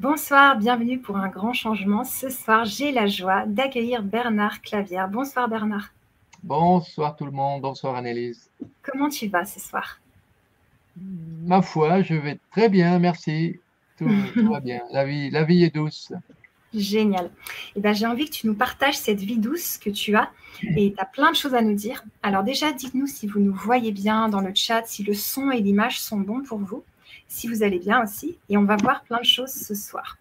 Bonsoir, bienvenue pour un grand changement. Ce soir, j'ai la joie d'accueillir Bernard Clavière. Bonsoir Bernard. Bonsoir tout le monde, bonsoir Annelise. Comment tu vas ce soir? Ma foi, je vais très bien, merci. Tout, va bien. La vie, la vie est douce. Génial. Eh ben, j'ai envie que tu nous partages cette vie douce que tu as et tu as plein de choses à nous dire. Alors déjà, dites-nous si vous nous voyez bien dans le chat, si le son et l'image sont bons pour vous, si vous allez bien aussi. Et on va voir plein de choses ce soir.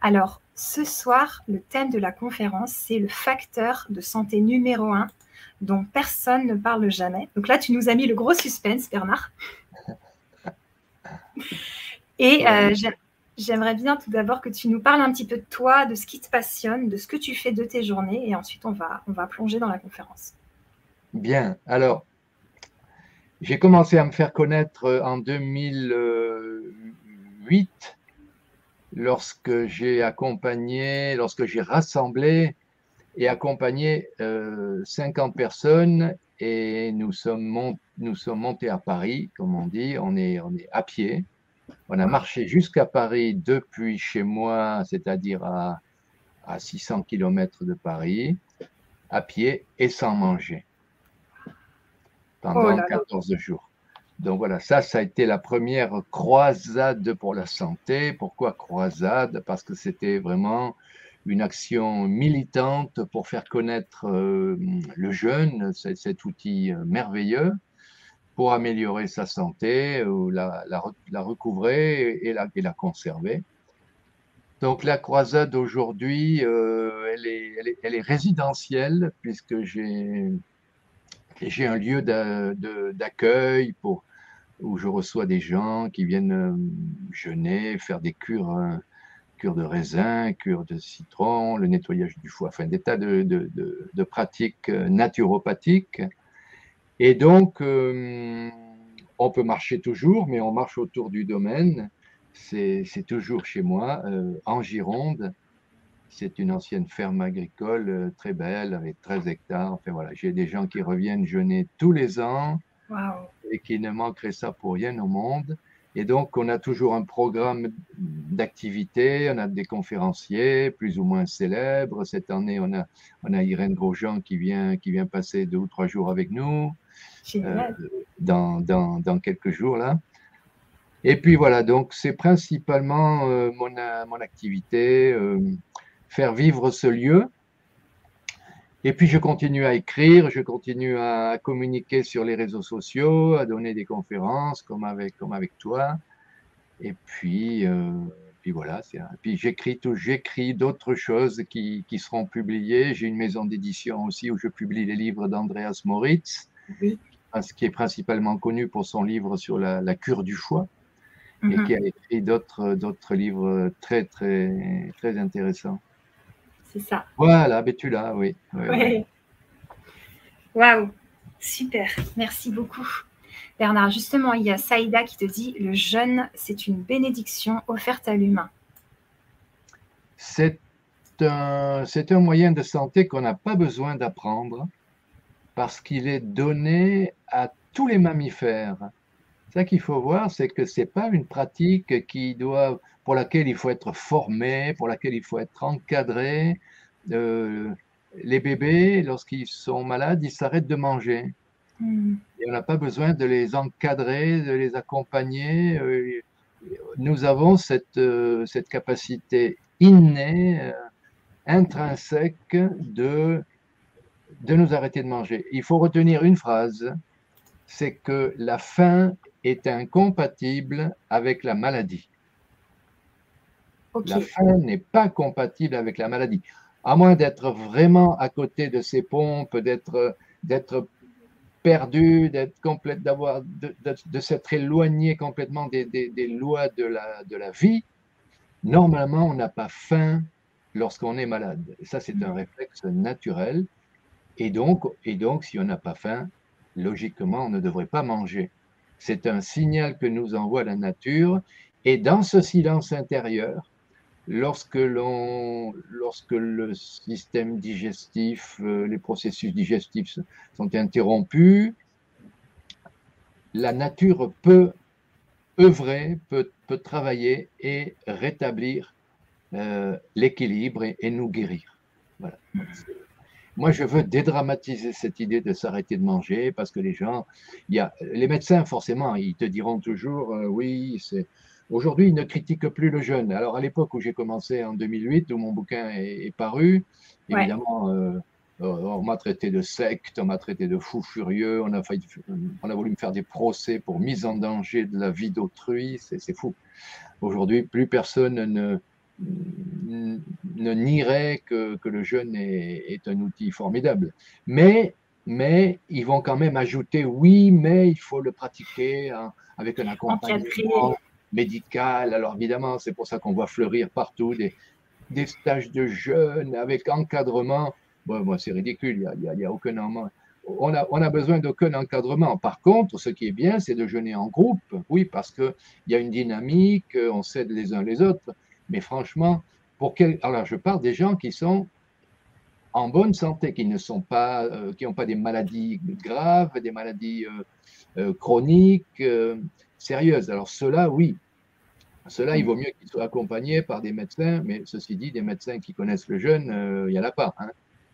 Alors, ce soir, le thème de la conférence, c'est le facteur de santé numéro un dont personne ne parle jamais. Donc là, tu nous as mis le gros suspense, Bernard. Et euh, J'aimerais bien tout d'abord que tu nous parles un petit peu de toi, de ce qui te passionne, de ce que tu fais de tes journées, et ensuite on va, on va plonger dans la conférence. Bien, alors, j'ai commencé à me faire connaître euh, en 2008, lorsque j'ai accompagné, lorsque j'ai rassemblé et accompagné 50 euh, personnes, et nous sommes, montés à Paris, comme on dit, on est, à pied. On a marché jusqu'à Paris depuis chez moi, c'est-à-dire à, 600 km de Paris, à pied et sans manger pendant 14 jours. Donc voilà, ça, ça a été la première croisade pour la santé. Pourquoi croisade? Parce que c'était vraiment une action militante pour faire connaître euh, le jeûne, cet outil euh, merveilleux, pour améliorer sa santé, ou la, la, recouvrer et la, et la, conserver. Donc la croisade aujourd'hui, euh, elle, est, elle, est, elle, est, résidentielle puisque j'ai j'ai un lieu d'accueil où je reçois des gens qui viennent euh, jeûner, faire des cures, cures de raisin, cures de citron, le nettoyage du foie, enfin des tas de, pratiques euh, naturopathiques et donc, euh, on peut marcher toujours, mais on marche autour du domaine. C'est toujours chez moi, euh, en Gironde. C'est une ancienne ferme agricole euh, très belle, avec 13 hectares. Enfin voilà, j'ai des gens qui reviennent jeûner tous les ans et qui ne manqueraient ça pour rien au monde. Et donc, on a toujours un programme d'activités, on a des conférenciers plus ou moins célèbres. Cette année, on a, on a Irène Grosjean qui vient, qui vient passer deux ou trois jours avec nous. Euh, dans, dans, dans, quelques jours là. Et puis voilà, donc c'est principalement euh, mon, mon, activité, euh, faire vivre ce lieu. Et puis je continue à écrire, je continue à communiquer sur les réseaux sociaux, à donner des conférences comme avec, comme avec toi. Et puis, puis voilà, puis j'écris tout, j'écris d'autres choses qui, qui, seront publiées. J'ai une maison d'édition aussi où je publie les livres d'Andreas Moritz, oui qui est principalement connu pour son livre sur la, cure du foie et mhm. qui a écrit d'autres, d'autres livres très, très, très intéressants. C'est ça. Voilà, mais tu l'as, oui. Waouh, super, merci beaucoup. Bernard, justement, il y a Saïda qui te dit le jeûne, c'est une bénédiction offerte à l'humain. C'est un, c'est un moyen de santé qu'on n'a pas besoin d'apprendre parce qu'il est donné à tous les mammifères. Ça qu'il faut voir, c'est que ce n'est pas une pratique qui doit, pour laquelle il faut être formé, pour laquelle il faut être encadré. Euh, les bébés, lorsqu'ils sont malades, ils s'arrêtent de manger. Hmm. Et on n'a pas besoin de les encadrer, de les accompagner. Euh, nous avons cette, euh, cette capacité innée, intrinsèque de de nous arrêter de manger. Il faut retenir une phrase, c'est que la faim est incompatible avec la maladie. La faim n'est pas compatible avec la maladie. À moins d'être vraiment à côté de ces pompes, d'être, d'être perdu, d'être complète, d'avoir, de, s'être éloigné complètement des, des, lois de la, de la vie, normalement, on n'a pas faim lorsqu'on est malade. ça, c'est un réflexe naturel. Et donc, et donc si on n'a pas faim, logiquement, on ne devrait pas manger. C'est un signal que nous envoie la nature. Et dans ce silence intérieur, lorsque, l'on, lorsque le système digestif, euh, les processus digestifs sont interrompus, la nature peut œuvrer, peut, peut travailler et rétablir euh, l'équilibre et, nous guérir. Moi, je veux dédramatiser cette idée de s'arrêter de manger parce que les gens, y a, les médecins, forcément, ils te diront toujours, euh, oui, c'est. Aujourd'hui, ils ne critiquent plus le jeûne. Alors, à l'époque où j'ai commencé en 2008, où mon bouquin est, paru, évidemment, euh, on m'a traité de secte, on m'a traité de fou furieux, on a, on a voulu me faire des procès pour mise en danger de la vie d'autrui, c'est fou. Aujourd'hui, plus personne ne, ne nierait que, que le jeûne est, est, un outil formidable. Mais, mais ils vont quand même ajouter oui, mais il faut le pratiquer hein, avec un accompagnement médical. Alors évidemment, c'est pour ça qu'on voit fleurir partout des, des stages de jeûne avec encadrement. Bon, moi, c'est ridicule, il n'y a, a, a, aucun on a, on a besoin d'aucun encadrement. Par contre, ce qui est bien, c'est de jeûner en groupe. Oui, parce qu'il y a une dynamique, on s'aide les uns les autres. Mais franchement, pour quel... alors je parle des gens qui sont en bonne santé, qui ne pas, euh, n'ont pas des maladies graves, des maladies euh, euh, chroniques, sérieuses. Alors cela, oui, cela, il vaut mieux qu'ils soient accompagnés par des médecins, mais ceci dit, des médecins qui connaissent le jeune, il n'y en a pas. Hein.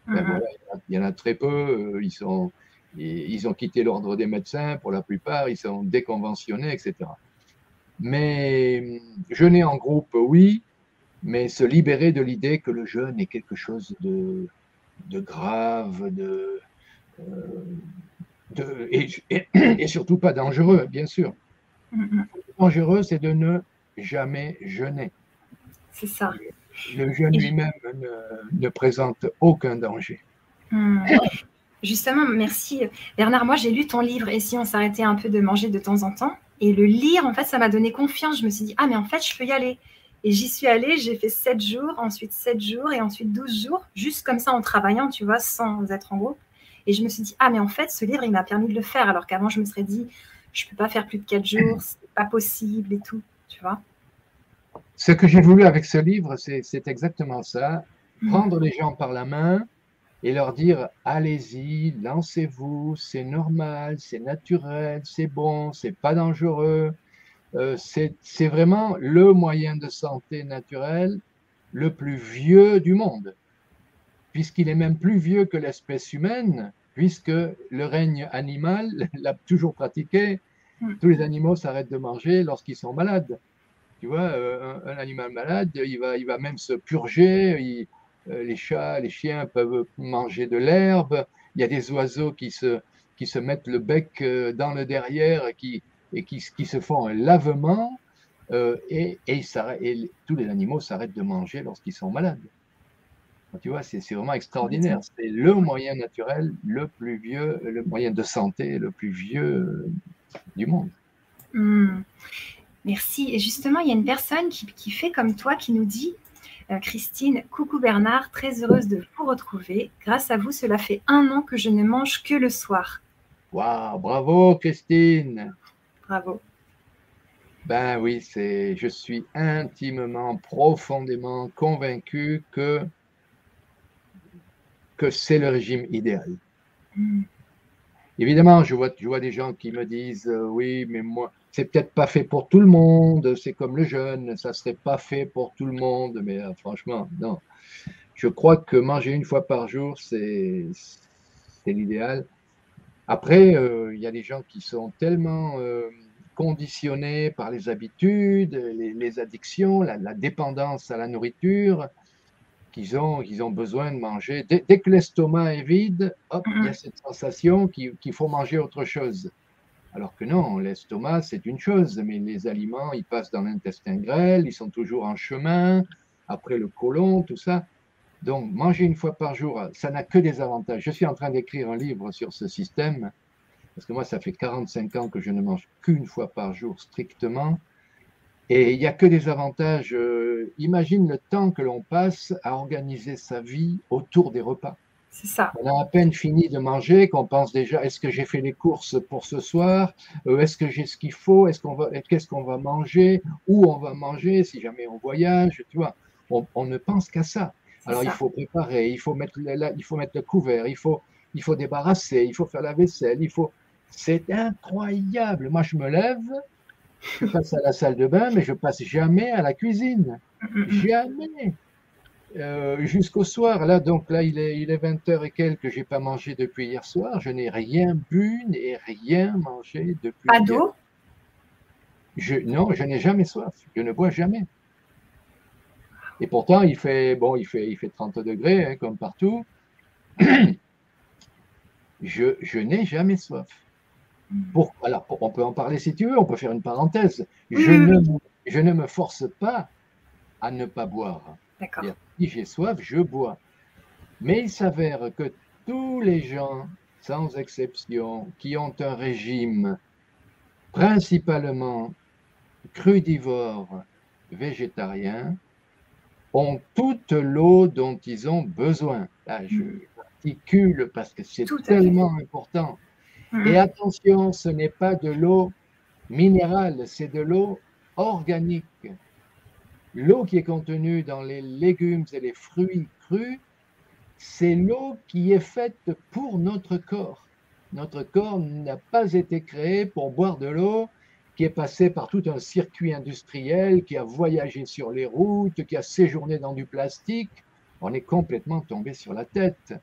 Ben mm-hmm. il y en a très peu. Ils, sont, ils ont quitté l'ordre des médecins pour la plupart, ils sont déconventionnés, etc. Mais jeûner en groupe, oui, mais se libérer de l'idée que le jeûne est quelque chose de, de grave, de, euh, et, surtout pas dangereux, bien sûr. Dangereux, c'est de ne jamais jeûner. C'est ça. Le jeûne lui-même ne, présente aucun danger. Mm. Justement, merci Bernard. Moi, j'ai lu ton livre et si on s'arrêtait un peu de manger de temps en temps, et le lire, en fait, ça m'a donné confiance. Je me suis dit, ah, mais en fait, je peux y aller. Et j'y suis allée, j'ai fait 7 jours, ensuite 7 jours et ensuite 12 jours, juste comme ça en travaillant, tu vois, sans être en groupe. Et je me suis dit, ah, mais en fait, ce livre, il m'a permis de le faire, alors qu'avant, je me serais dit, je ne peux pas faire plus de 4 jours, c'est pas possible et tout, tu vois. Ce que j'ai voulu avec ce livre, c'est exactement ça. Mm. Prendre les gens par la main, et leur dire allez-y, lancez-vous, c'est normal, c'est naturel, c'est bon, c'est pas dangereux. Euh, c'est vraiment le moyen de santé naturel le plus vieux du monde, puisqu'il est même plus vieux que l'espèce humaine, puisque le règne animal l'a toujours pratiqué. Hmm. Tous les animaux s'arrêtent de manger lorsqu'ils sont malades. Tu vois, euh, un, animal malade, il va, il va même se purger, il, euh, les chats, les chiens peuvent manger de l'herbe. Il y a des oiseaux qui se, qui se mettent le bec euh, dans le derrière et qui, et qui, qui se font un lavement. Euh, et, et, et, tous les animaux s'arrêtent de manger lorsqu'ils sont malades. Tu vois, c'est vraiment extraordinaire. C'est le moyen naturel le plus vieux, le moyen de santé le plus vieux du monde. Hmm. Merci. Et justement, il y a une personne qui, qui, fait comme toi, qui nous dit euh, Christine, coucou Bernard, très heureuse de vous retrouver. Grâce à vous, cela fait un an que je ne mange que le soir. Waouh, bravo Christine. Bravo. Ben oui, c'est, je suis intimement, profondément convaincu que, que c'est le régime idéal. Hmm. Évidemment, je vois, je vois des gens qui me disent euh, oui, mais moi, c'est peut-être pas fait pour tout le monde, c'est comme le jeûne, ça serait pas fait pour tout le monde, mais euh, franchement, non. Je crois que manger une fois par jour, c'est l'idéal. Après, euh, il y a des gens qui sont tellement conditionnés par les habitudes, les, addictions, la, dépendance à la nourriture, qu'ils ont, qu'ils ont besoin de manger. Dès, que l'estomac est vide, hop, il y a mm-hmm. cette sensation qu'il faut manger autre chose. Alors que non, l'estomac, c'est une chose, mais les aliments, ils passent dans l'intestin grêle, ils sont toujours en chemin, après le côlon, tout ça. Donc, manger une fois par jour, ça n'a que des avantages. Je suis en train d'écrire un livre sur ce système, parce que moi, ça fait 45 ans que je ne mange qu'une fois par jour strictement. Et il n'y a que des avantages. Euh, imagine le temps que l'on passe à organiser sa vie autour des repas. C'est ça. On a à peine fini de manger qu'on pense déjà est-ce que j'ai fait les courses pour ce soir? Euh, Est-ce que j'ai ce qu'il faut? Est-ce qu'on va qu'est-ce qu'on va manger? Où on va manger? Si jamais on voyage Tu vois, on, ne pense qu'à ça. Alors il faut préparer, il faut mettre le, il faut mettre le couvert, il faut il faut débarrasser, il faut faire la vaisselle, il faut c'est incroyable. Moi je me lève, je passe à la salle de bain, mais je passe jamais à la cuisine. Jamais. Euh, jusqu'au soir, là, donc là, il est, il est 20h et quelques, j'ai pas mangé depuis hier soir. Je n'ai rien bu et rien mangé depuis Pas d'eau? Je, non, je n'ai jamais soif. Je ne bois jamais. Et pourtant, il fait, bon, il fait, il fait 30 degrés, hein, comme partout. Je, je n'ai jamais soif. Pour, alors, on peut en parler si tu veux, on peut faire une parenthèse. Je, ne, oui. je ne me force pas à ne pas boire. Si j'ai soif, je bois. Mais il s'avère que tous les gens, sans exception, qui ont un régime principalement crudivore, végétarien, ont toute l'eau dont ils ont besoin. Là, je articule parce que c'est Tout à fait. tellement important. Mm. Et attention, ce n'est pas de l'eau minérale, c'est de l'eau organique. L'eau qui est contenue dans les légumes et les fruits crus, c'est l'eau qui est faite pour notre corps. Notre corps n'a pas été créé pour boire de l'eau qui est passée par tout un circuit industriel, qui a voyagé sur les routes, qui a séjourné dans du plastique. On est complètement tombé sur la tête.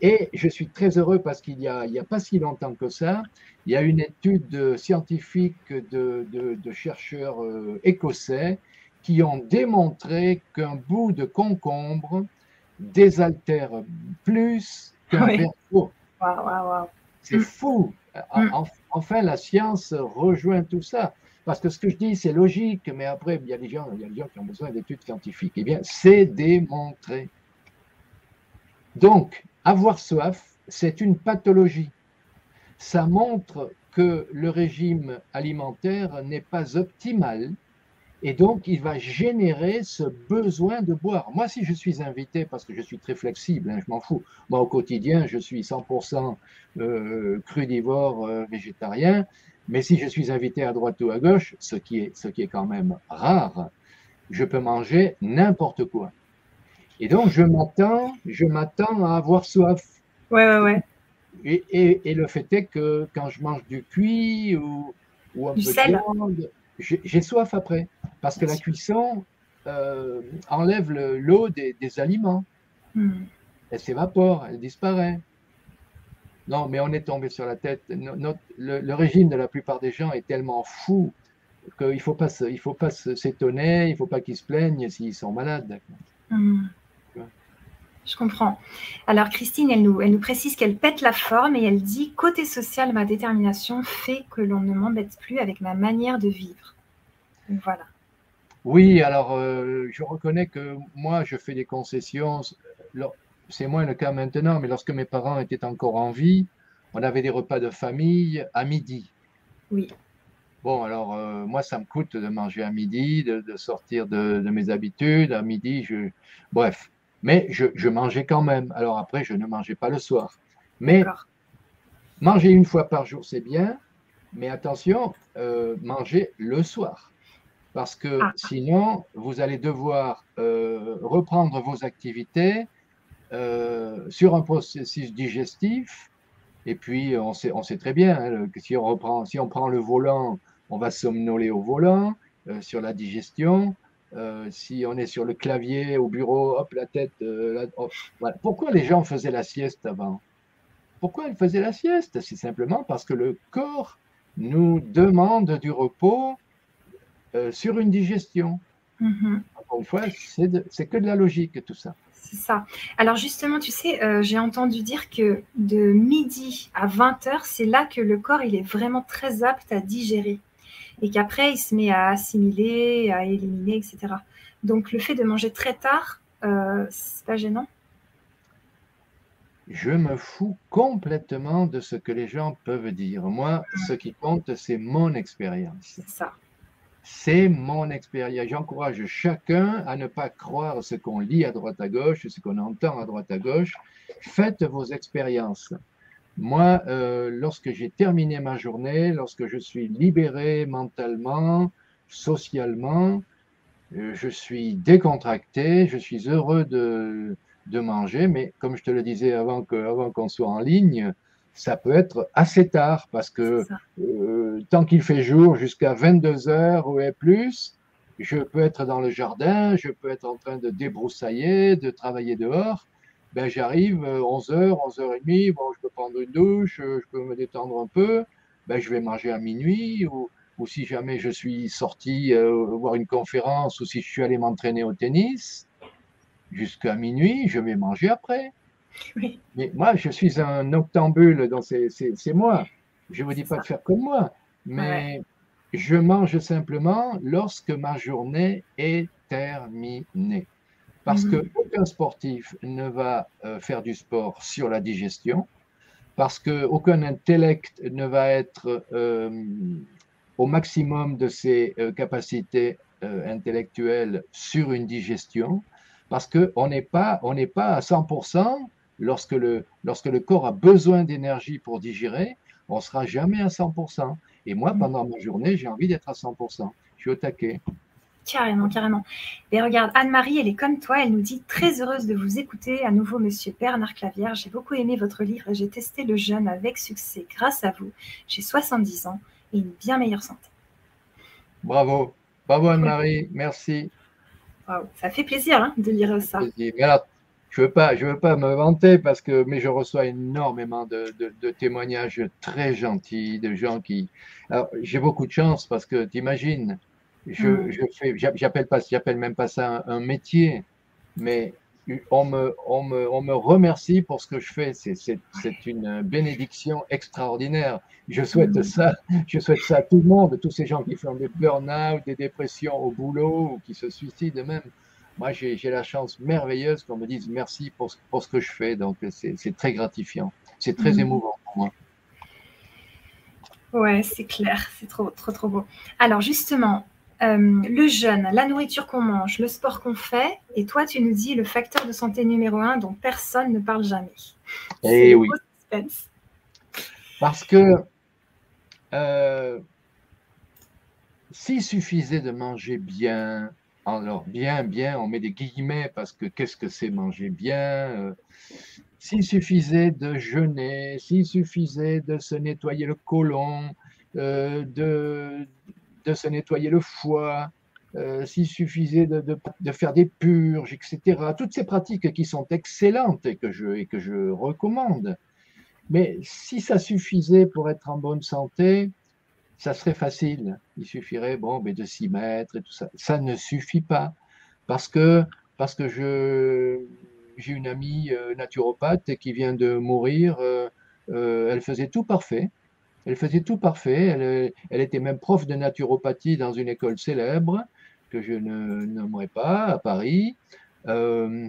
Et je suis très heureux parce qu'il n'y a, a pas si longtemps que ça, il y a une étude scientifique de, de- de chercheurs euh, écossais qui ont démontré qu'un bout de concombre désaltère plus qu'un Oui. verre d'eau. Waouh, waouh, waouh. C'est fou. Mm. en- Enfin, la science rejoint tout ça. Parce que ce que je dis, c'est logique, mais après, il y a des gens, il y a des gens qui ont besoin d'études scientifiques. Eh bien, c'est démontré. Donc, avoir soif, c'est une pathologie. Ça montre que le régime alimentaire n'est pas optimal et donc il va générer ce besoin de boire. Moi, si je suis invité, parce que je suis très flexible, hein, je m'en fous, moi au quotidien, je suis 100% euh, crudivore, euh, végétarien, mais si je suis invité à droite ou à gauche, ce qui est, ce qui est quand même rare, je peux manger n'importe quoi. Et donc, je m'attends, je m'attends à avoir soif. Ouais, ouais, ouais. Et, et- et le fait est que quand je mange du cuit ou, ou un Du peu sel. de viande, j'ai soif après. Parce que la cuisson euh, enlève le- l'eau des, des aliments. Mm. Elle s'évapore, elle disparaît. Non, mais on est tombé sur la tête. No- notre- le, le régime de la plupart des gens est tellement fou qu'il ne faut pas se- il faut pas se- s'étonner, il ne faut pas qu'ils se plaignent s'ils sont malades. Hmm. Je comprends. Alors Christine, elle nous, elle nous précise qu'elle pète la forme et elle dit côté social, ma détermination fait que l'on ne m'embête plus avec ma manière de vivre. Voilà. Oui, alors euh, je reconnais que moi, je fais des concessions. C'est moins le cas maintenant, mais lorsque mes parents étaient encore en vie, on avait des repas de famille à midi. Oui. Bon, alors euh, moi, ça me coûte de manger à midi, de, de sortir de, de mes habitudes. À midi, je... bref. Mais je, je mangeais quand même. Alors après, je ne mangeais pas le soir. Mais manger une fois par jour, c'est bien. Mais attention, euh, manger le soir. Parce que Ah. sinon, vous allez devoir euh, reprendre vos activités euh, sur un processus digestif. Et puis, on sait, on sait très bien hein, que si on, reprend, si on prend le volant, on va somnoler au volant, euh, sur la digestion. Euh, si on est sur le clavier au bureau, hop, la tête. euh, hop, voilà. Pourquoi les gens faisaient la sieste avant? Pourquoi ils faisaient la sieste? C'est simplement parce que le corps nous demande du repos euh, sur une digestion. Mhm. Encore une fois, c'est que de la logique tout ça. C'est ça. Alors justement, tu sais, euh, j'ai entendu dire que de midi à 20h, c'est là que le corps il est vraiment très apte à digérer. Et qu'après, il se met à assimiler, à éliminer, etc. Donc le fait de manger très tard, euh, c'est pas gênant? Je me fous complètement de ce que les gens peuvent dire. Moi, ce qui compte, c'est mon expérience. C'est ça. C'est mon expérience. J'encourage chacun à ne pas croire ce qu'on lit à droite à gauche, ce qu'on entend à droite à gauche. Faites vos expériences. Moi, euh, lorsque j'ai terminé ma journée, lorsque je suis libéré mentalement, socialement, euh, je suis décontracté, je suis heureux de, de manger, mais comme je te le disais avant qu'on soit en ligne, ça peut être assez tard parce que euh, tant qu'il fait jour jusqu'à 22 heures ou et plus, je peux être dans le jardin, je peux être en train de débroussailler, de travailler dehors. Ben, j'arrive 11h, euh, 11h30, bon, je peux prendre une douche, euh, je peux me détendre un peu, ben, je vais manger à minuit, ou, ou si jamais je suis sorti euh, voir une conférence, ou si je suis allé m'entraîner au tennis, jusqu'à minuit, je vais manger après. Mais moi, je suis un octambule, donc c'est moi. Je ne vous dis pas de faire comme moi, mais je mange simplement lorsque ma journée est terminée. Parce mhm. qu'aucun sportif ne va euh, faire du sport sur la digestion, parce qu'aucun intellect ne va être euh, au maximum de ses euh, capacités intellectuelles sur une digestion, parce qu'on n'est pas, on pas à 100% lorsque le, lorsque le corps a besoin d'énergie pour digérer, on ne sera jamais à 100%. Et moi, pendant ma journée, j'ai envie d'être à 100%. Je suis au taquet. Carrément, carrément. Et regarde, Anne-Marie, elle est comme toi, elle nous dit très heureuse de vous écouter. À nouveau, monsieur Bernard Clavière, j'ai beaucoup aimé votre livre et j'ai testé le jeûne avec succès grâce à vous. J'ai 70 ans et une bien meilleure santé. Bravo, bravo Anne-Marie, merci. Ça fait plaisir hein, de lire ça. je veux pas, je veux pas me vanter parce que, mais je reçois énormément de, témoignages très gentils de gens qui. Alors, j'ai beaucoup de chance parce que tu imagines, je, mm. je fais, j'appelle pas, j'appelle même pas ça un, métier, mais on me, on, me, on me remercie pour ce que je fais. C'est, c'est, c'est une bénédiction extraordinaire. Je souhaite mm. ça, je souhaite ça à tout le monde, tous ces gens qui font des burn-out, des dépressions au boulot ou qui se suicident même. Moi, j'ai, j'ai la chance merveilleuse qu'on me dise merci pour, pour ce que je fais. Donc, c'est, c'est très gratifiant. C'est très mm. émouvant pour moi. Ouais, c'est clair, c'est trop, trop, trop beau. Alors justement, euh, le jeûne, la nourriture qu'on mange, le sport qu'on fait, et toi, tu nous dis le facteur de santé numéro un dont personne ne parle jamais. Eh oui. Parce que euh, s'il suffisait de manger bien, alors bien, bien, on met des guillemets parce que qu'est-ce que c'est manger bien euh, S'il suffisait de jeûner, s'il suffisait de se nettoyer le côlon, de, de se nettoyer le foie, euh, s'il suffisait de, faire des purges, etc. Toutes ces pratiques qui sont excellentes et que je, et que je recommande. Mais si ça suffisait pour être en bonne santé, ça serait facile. Il suffirait bon, de s'y mettre et tout ça. Ça ne suffit pas parce que, parce que je, j'ai une amie euh, naturopathe qui vient de mourir. Euh, elle faisait tout parfait. Elle faisait tout parfait. Elle, elle, était même prof de naturopathie dans une école célèbre que je ne nommerai pas à Paris. Euh,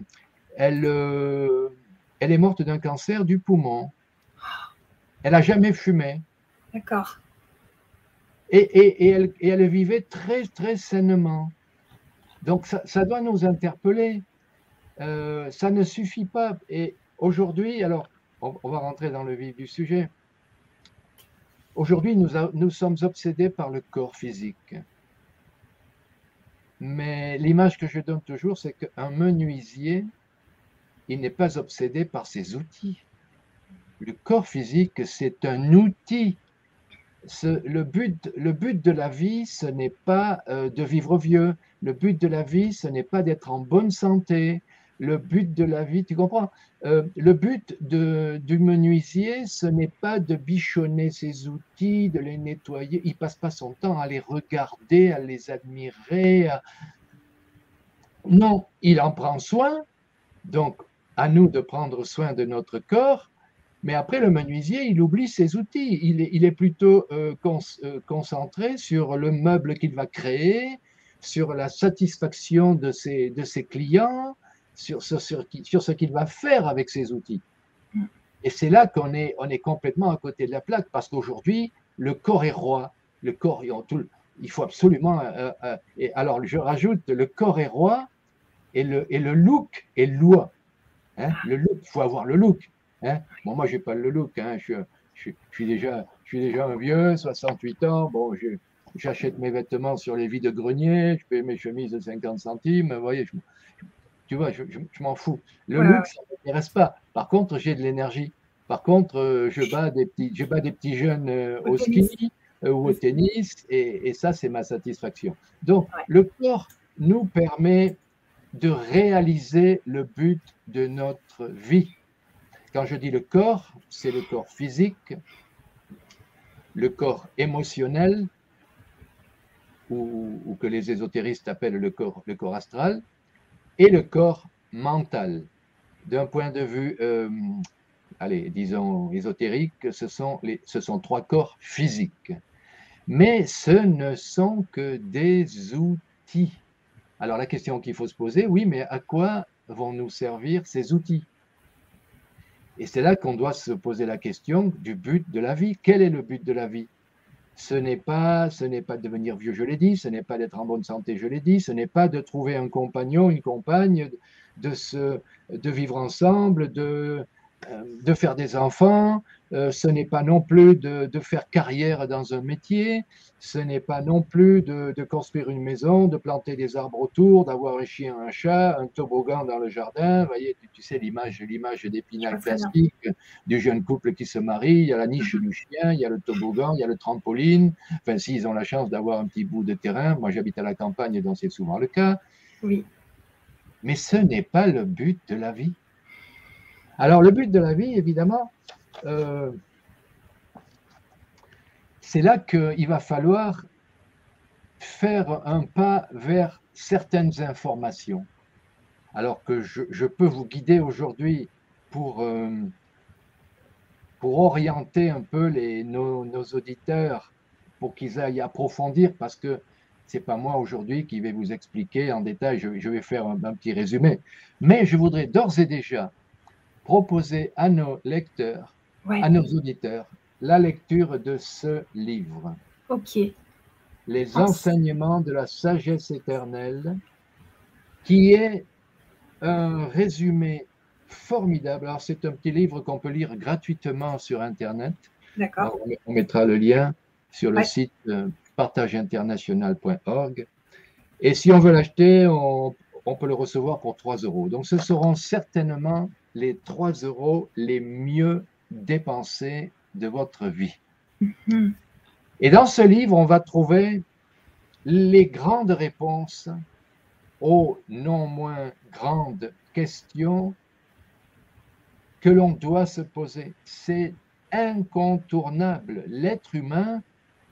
elle, euh, elle est morte d'un cancer du poumon. Elle n'a jamais fumé. D'accord. Et, et, et, elle, et, elle, vivait très, très sainement. Donc, ça, ça doit nous interpeller. Euh, ça ne suffit pas. Et aujourd'hui, alors, on va rentrer dans le vif du sujet. Aujourd'hui, nous, sommes obsédés par le corps physique. Mais l'image que je donne toujours, c'est qu'un menuisier, il n'est pas obsédé par ses outils. Le corps physique, c'est un outil. le, but, le but de la vie, ce n'est pas euh, de vivre vieux. Le but de la vie, ce n'est pas d'être en bonne santé le but de la vie, tu comprends? Euh, Le but du menuisier, ce n'est pas de bichonner ses outils, de les nettoyer. Il passe pas son temps à les regarder, à les admirer. Non, il en prend soin. Donc, à nous de prendre soin de notre corps. Mais après, le menuisier, il oublie ses outils. Il est, plutôt euh, euh, concentré sur le meuble qu'il va créer, sur la satisfaction de ses clients, sur, sur, sur, ce qu'il va faire avec ces outils. Et c'est là qu'on est, on est complètement à côté de la plaque, parce qu'aujourd'hui, le corps est roi. Le corps, il faut absolument. Euh, euh, et alors, je rajoute, le corps est roi et le, et le look est loi. Hein. Le look, il faut avoir le look. Hein. Bon, moi, je n'ai pas le look. Hein. Je, je, suis déjà, je suis déjà un vieux, 68 ans. Bon, j'achète mes vêtements sur les vides de grenier, je paye mes chemises de 50 centimes. Vous voyez, je, tu vois, je, m'en fous. Le look, ça ne m'intéresse pas. Par contre, j'ai de l'énergie. Par contre, euh, je bats des petits, je bats des petits jeunes euh, au ski. ou au tennis, et, ça, c'est ma satisfaction. Donc, le corps nous permet de réaliser le but de notre vie. Quand je dis le corps, c'est le corps physique, le corps émotionnel, ou, que les ésotéristes appellent le corps, le corps astral, et le corps mental. D'un point de vue, euh, allez, disons ésotérique, ce sont, ce sont trois corps physiques. Mais ce ne sont que des outils. Alors la question qu'il faut se poser, oui, mais à quoi vont nous servir ces outils? Et c'est là qu'on doit se poser la question du but de la vie. Quel est le but de la vie? Ce n'est pas, ce n'est pas de devenir vieux, je l'ai dit, ce n'est pas d'être en bonne santé, je l'ai dit, ce n'est pas de trouver un compagnon, une compagne, de, se, de vivre ensemble, de, de faire des enfants, euh, ce n'est pas non plus de, faire carrière dans un métier, ce n'est pas non plus de, construire une maison, de planter des arbres autour, d'avoir un chien, un chat, un toboggan dans le jardin. Vous voyez, tu, sais l'image, l'image d'épinal plastique du jeune couple qui se marie. Il y a la niche du chien, il y a le toboggan, il y a le trampoline. Enfin, s'ils ont la chance d'avoir un petit bout de terrain, moi j'habite à la campagne, donc c'est souvent le cas. Oui. Mais ce n'est pas le but de la vie. Alors le but de la vie, évidemment, euh, c'est là qu'il va falloir faire un pas vers certaines informations. Alors que je, peux vous guider aujourd'hui pour, euh, pour orienter un peu les, nos, auditeurs pour qu'ils aillent approfondir, parce que ce n'est pas moi aujourd'hui qui vais vous expliquer en détail, je, vais faire un, petit résumé. Mais je voudrais d'ores et déjà proposer à nos lecteurs, à nos auditeurs, la lecture de ce livre. Ok. Les enseignements de la sagesse éternelle, qui est un résumé formidable. Alors, c'est un petit livre qu'on peut lire gratuitement sur Internet. D'accord. On mettra le lien sur le site euh, partageinternational.org. Et si on veut l'acheter, on, on, peut le recevoir pour 3 euros. Donc, ce seront certainement les 3 euros les mieux dépensés de votre vie. Mm-hmm. Et dans ce livre, on va trouver les grandes réponses aux non moins grandes questions que l'on doit se poser. C'est incontournable. L'être humain,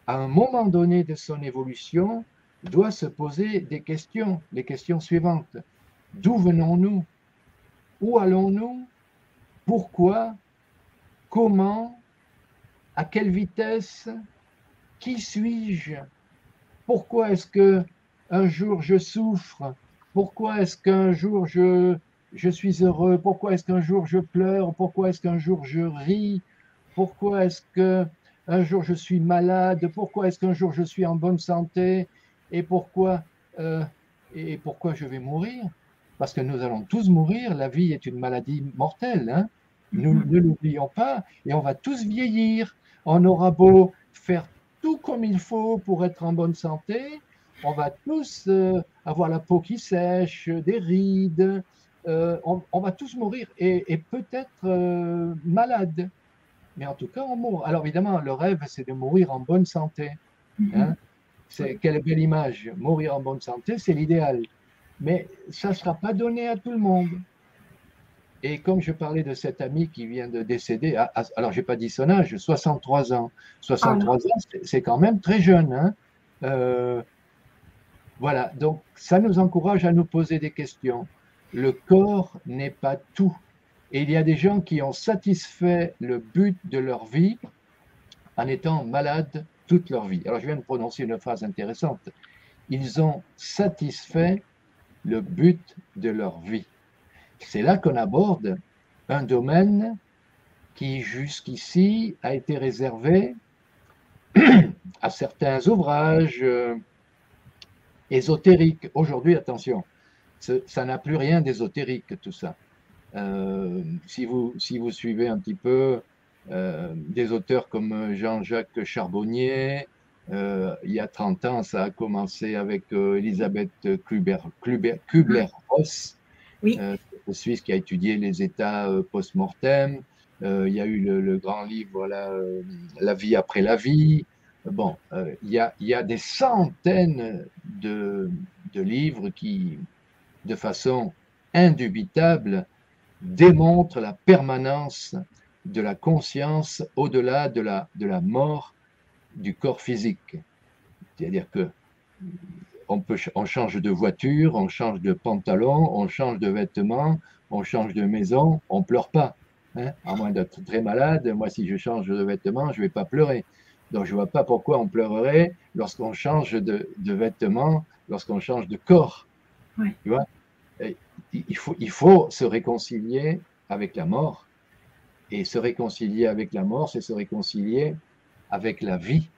à un moment donné de son évolution, doit se poser des questions, les questions suivantes. D'où venons-nous? Où allons-nous? Pourquoi? Comment? À quelle vitesse? Qui suis-je? Pourquoi est-ce que un jour je souffre? Pourquoi est-ce qu'un jour je, je suis heureux? Pourquoi est-ce qu'un jour je pleure? Pourquoi est-ce qu'un jour je ris? Pourquoi est-ce que un jour je suis malade? Pourquoi est-ce qu'un jour je suis en bonne santé? Et pourquoi euh, et pourquoi je vais mourir? Parce que nous allons tous mourir. La vie est une maladie mortelle. Hein. Nous mhm. ne l'oublions pas. Et on va tous vieillir. On aura beau faire tout comme il faut pour être en bonne santé. On va tous euh, avoir la peau qui sèche, des rides. Euh, on, va tous mourir et, peut-être euh, malades. Mais en tout cas, on mourra. Alors évidemment, le rêve, c'est de mourir en bonne santé. Hein. Mhm. C'est quelle belle image. Mourir en bonne santé, c'est l'idéal mais ça ne sera pas donné à tout le monde. Et comme je parlais de cet ami qui vient de décéder, alors je n'ai pas dit son âge, 63 ans. 63 ah ans, c'est quand même très jeune. Hein. Euh, voilà, donc ça nous encourage à nous poser des questions. Le corps n'est pas tout. Et il y a des gens qui ont satisfait le but de leur vie en étant malades toute leur vie. Alors je viens de prononcer une phrase intéressante. Ils ont satisfait le but de leur vie. C'est là qu'on aborde un domaine qui jusqu'ici a été réservé à certains ouvrages euh, ésotériques. Aujourd'hui, attention, ça n'a plus rien d'ésotérique tout ça. Euh, si, vous, si vous suivez un petit peu euh, des auteurs comme Jean-Jacques Charbonnier, euh, il y a 30 ans, ça a commencé avec euh, Elisabeth Kubler-Ross, oui. euh, Suisse qui a étudié les états post-mortem. il y a eu le, grand livre La vie après la vie. bon, il y, a, y, a, des centaines de, de, livres qui, de façon indubitable, démontrent la permanence de la conscience au-delà de la, de la mort du corps physique. C'est-à-dire que on, peut, on change de voiture, on change de pantalon, on change de vêtements, on change de maison, on pleure pas. Hein à moins d'être très malade, moi si je change de vêtements, je vais pas pleurer. Donc je vois pas pourquoi on pleurerait lorsqu'on change de, de vêtements, lorsqu'on change de corps. Tu vois? Il, faut, il faut se réconcilier avec la mort. Et se réconcilier avec la mort, c'est se réconcilier avec la vie.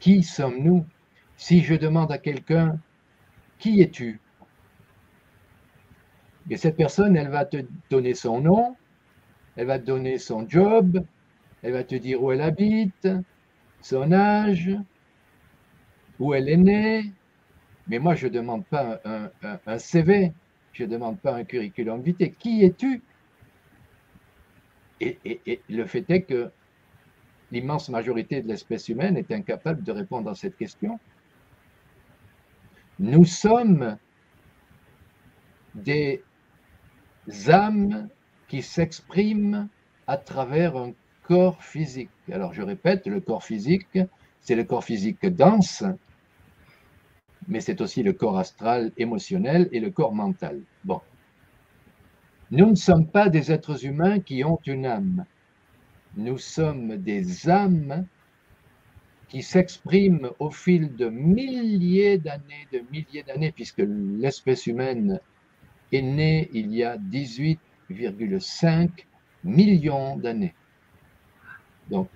Qui sommes-nous Si je demande à quelqu'un, qui es-tu? Et cette personne, elle va te donner son nom, elle va te donner son job, elle va te dire où elle habite, son âge, où elle est née. Mais moi, je ne demande pas un, CV, je ne demande pas un curriculum vitae. Qui es-tu? Et, le fait est que l'immense majorité de l'espèce humaine est incapable de répondre à cette question. Nous sommes des âmes qui s'expriment à travers un corps physique. Alors je répète, le corps physique, c'est le corps physique dense, mais c'est aussi le corps astral émotionnel et le corps mental. Bon. Nous ne sommes pas des êtres humains qui ont une âme. Nous sommes des âmes qui s'expriment au fil de milliers d'années, de milliers d'années, puisque l'espèce humaine est née il y a 18,5 millions d'années. Donc,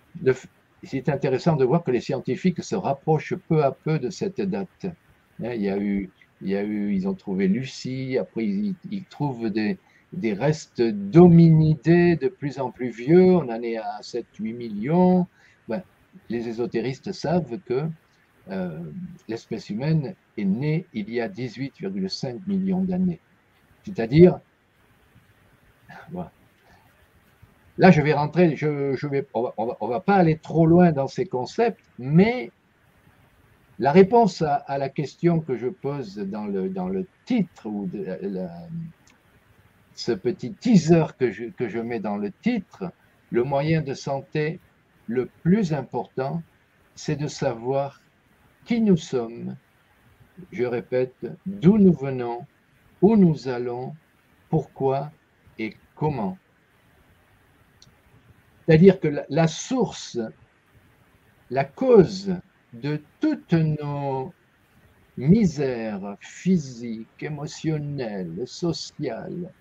c'est intéressant de voir que les scientifiques se rapprochent peu à peu de cette date. Hein, il y a eu, ils ont trouvé Lucie, après ils trouvent des, des restes d'hominidés de plus en plus vieux, on en est à 7-8 millions. Ben, les ésotéristes savent que euh, l'espèce humaine est née il y a 18,5 millions d'années. C'est-à-dire, là je vais rentrer, on ne va, pas aller trop loin dans ces concepts, mais la réponse à, la question que je pose dans le, dans le titre ou la, ce petit teaser que je, que je mets dans le titre, le moyen de santé le plus important, c'est de savoir qui nous sommes, je répète, d'où nous venons, où nous allons, pourquoi et comment. C'est-à-dire que la, source, la cause de toutes nos misères physiques, émotionnelles, sociales,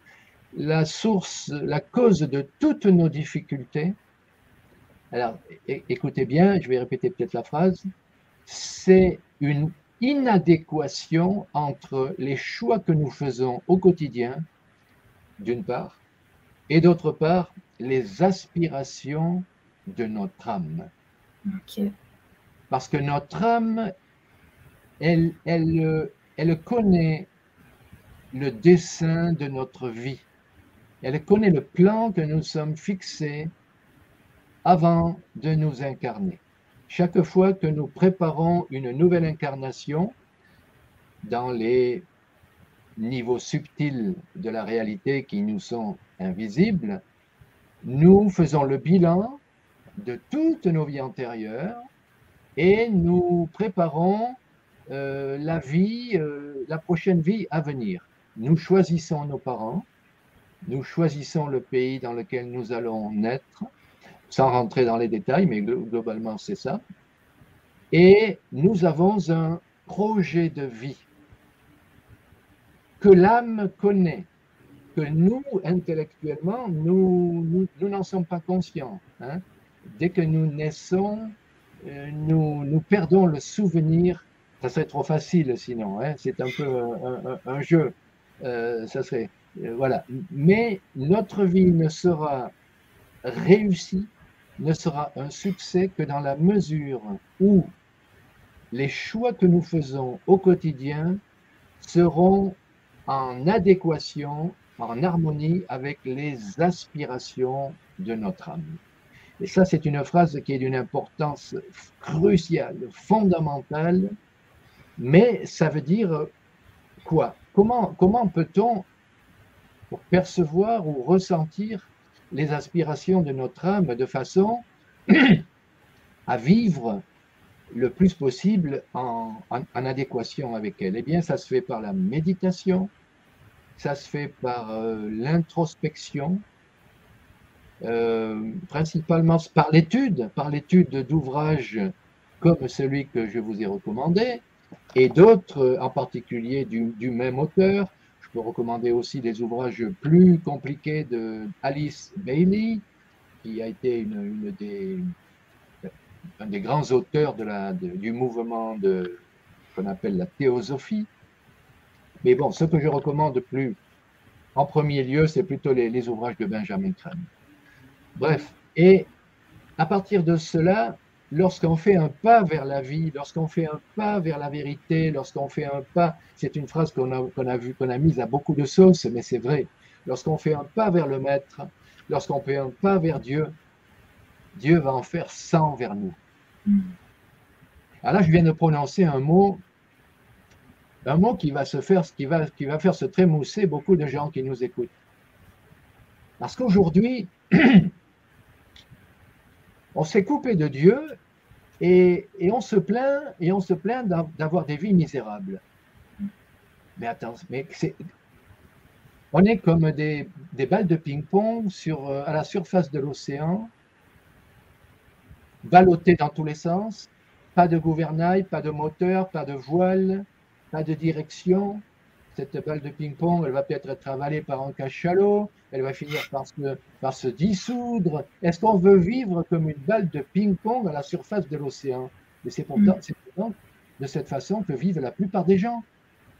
la source, la cause de toutes nos difficultés, alors écoutez bien, je vais répéter peut-être la phrase, c'est une inadéquation entre les choix que nous faisons au quotidien, d'une part, et d'autre part, les aspirations de notre âme. Parce que notre âme, elle, elle, elle connaît le dessin de notre vie. Elle connaît le plan que nous sommes fixés avant de nous incarner. Chaque fois que nous préparons une nouvelle incarnation dans les niveaux subtils de la réalité qui nous sont invisibles, nous faisons le bilan de toutes nos vies antérieures et nous préparons euh, la vie, euh, la prochaine vie à venir. Nous choisissons nos parents, nous choisissons le pays dans lequel nous allons naître, sans rentrer dans les détails, mais globalement c'est ça. Et nous avons un projet de vie que l'âme connaît, que nous, intellectuellement, nous n'en sommes pas conscients. Hein. Dès que nous naissons, euh, nous, nous perdons le souvenir. Ça serait trop facile sinon, hein. c'est un peu un, jeu. Euh, ça serait euh, voilà. Mais notre vie ne sera réussie, ne sera un succès que dans la mesure où les choix que nous faisons au quotidien seront en adéquation, en harmonie avec les aspirations de notre âme. Et ça, c'est une phrase qui est d'une importance cruciale, fondamentale, mais ça veut dire quoi? Comment, comment peut-on percevoir ou ressentir les aspirations de notre âme de façon à vivre le plus possible en, adéquation avec elle Eh bien, ça se fait par la méditation, ça se fait par euh, l'introspection, euh, principalement par l'étude, par l'étude d'ouvrages comme celui que je vous ai recommandé, et d'autres, en particulier du, du, même auteur. Peux recommander aussi des ouvrages plus compliqués de Alice Bailey, qui a été une, des, un des grands auteurs du mouvement de, qu'on appelle la théosophie. Mais bon, ce que je recommande plus en premier lieu, c'est plutôt les, les, ouvrages de Benjamin Crème. Bref, et à partir de cela, lorsqu'on fait un pas vers la vie, lorsqu'on fait un pas vers la vérité, lorsqu'on fait un pas, c'est une phrase qu'on a, qu'on a vu, qu'on a mise à beaucoup de sauces, mais c'est vrai. Lorsqu'on fait un pas vers le Maître, lorsqu'on fait un pas vers Dieu, Dieu va en faire 100 vers nous. Hmm. Alors là, je viens de prononcer un mot, un mot qui va se faire, qui va, qui va faire se trémousser beaucoup de gens qui nous écoutent. Parce qu'aujourd'hui, on s'est coupé de Dieu et, on se plaint et on se plaint d'avoir des vies misérables. Mais attends, on est comme des, balles de ping-pong sur, euh, à la surface de l'océan, ballottées dans tous les sens, pas de gouvernail, pas de moteur, pas de voile, pas de direction, cette balle de ping-pong, elle va peut-être être avalée par un cachalot, elle va finir par se, par se dissoudre. Est-ce qu'on veut vivre comme une balle de ping-pong à la surface de l'océan? Et c'est pourtant, mm. de cette façon que vivent la plupart des gens.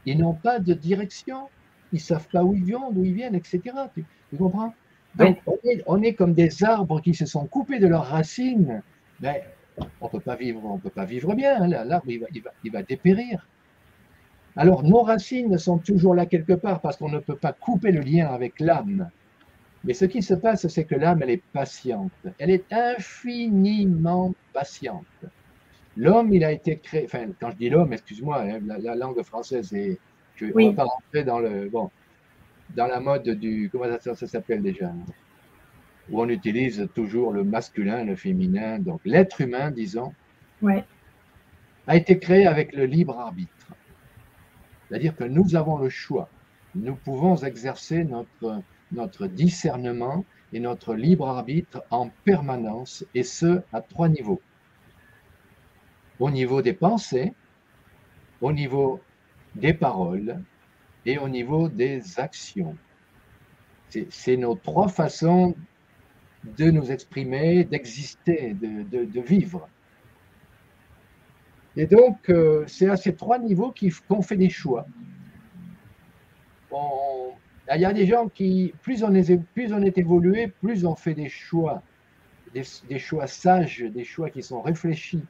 Ils n'ont pas de direction, ils ne savent pas où ils viennent, d'où ils viennent, etc. Tu, comprends? Donc, on, est, comme des arbres qui se sont coupés de leurs racines. Mais ben, on ne peut pas vivre, on peut pas vivre bien. Hein. L'arbre, il va, il, va, il va dépérir. Alors, nos racines sont toujours là quelque part parce qu'on ne peut pas couper le lien avec l'âme. Mais ce qui se passe, c'est que l'âme, elle est patiente. Elle est infiniment patiente. L'homme, il a été créé, enfin, quand je dis l'homme, excuse-moi, hein, la, langue française est, je ne vais pas rentrer dans le, bon, dans la mode du, comment ça, ça s'appelle déjà? Où on utilise toujours le masculin, le féminin. Donc, l'être humain, disons, ouais. a été créé avec le libre arbitre. C'est-à-dire que nous avons le choix. Nous pouvons exercer notre, discernement et notre libre arbitre en permanence, et ce, à trois niveaux. Au niveau des pensées, au niveau des paroles et au niveau des actions. C'est nos trois façons de nous exprimer, d'exister, de, de, vivre. Et donc, euh, c'est à ces trois niveaux qu'on fait des choix. il y a des gens qui, plus on, est, plus on est évolué, plus on fait des choix, des, choix sages, des choix qui sont réfléchis.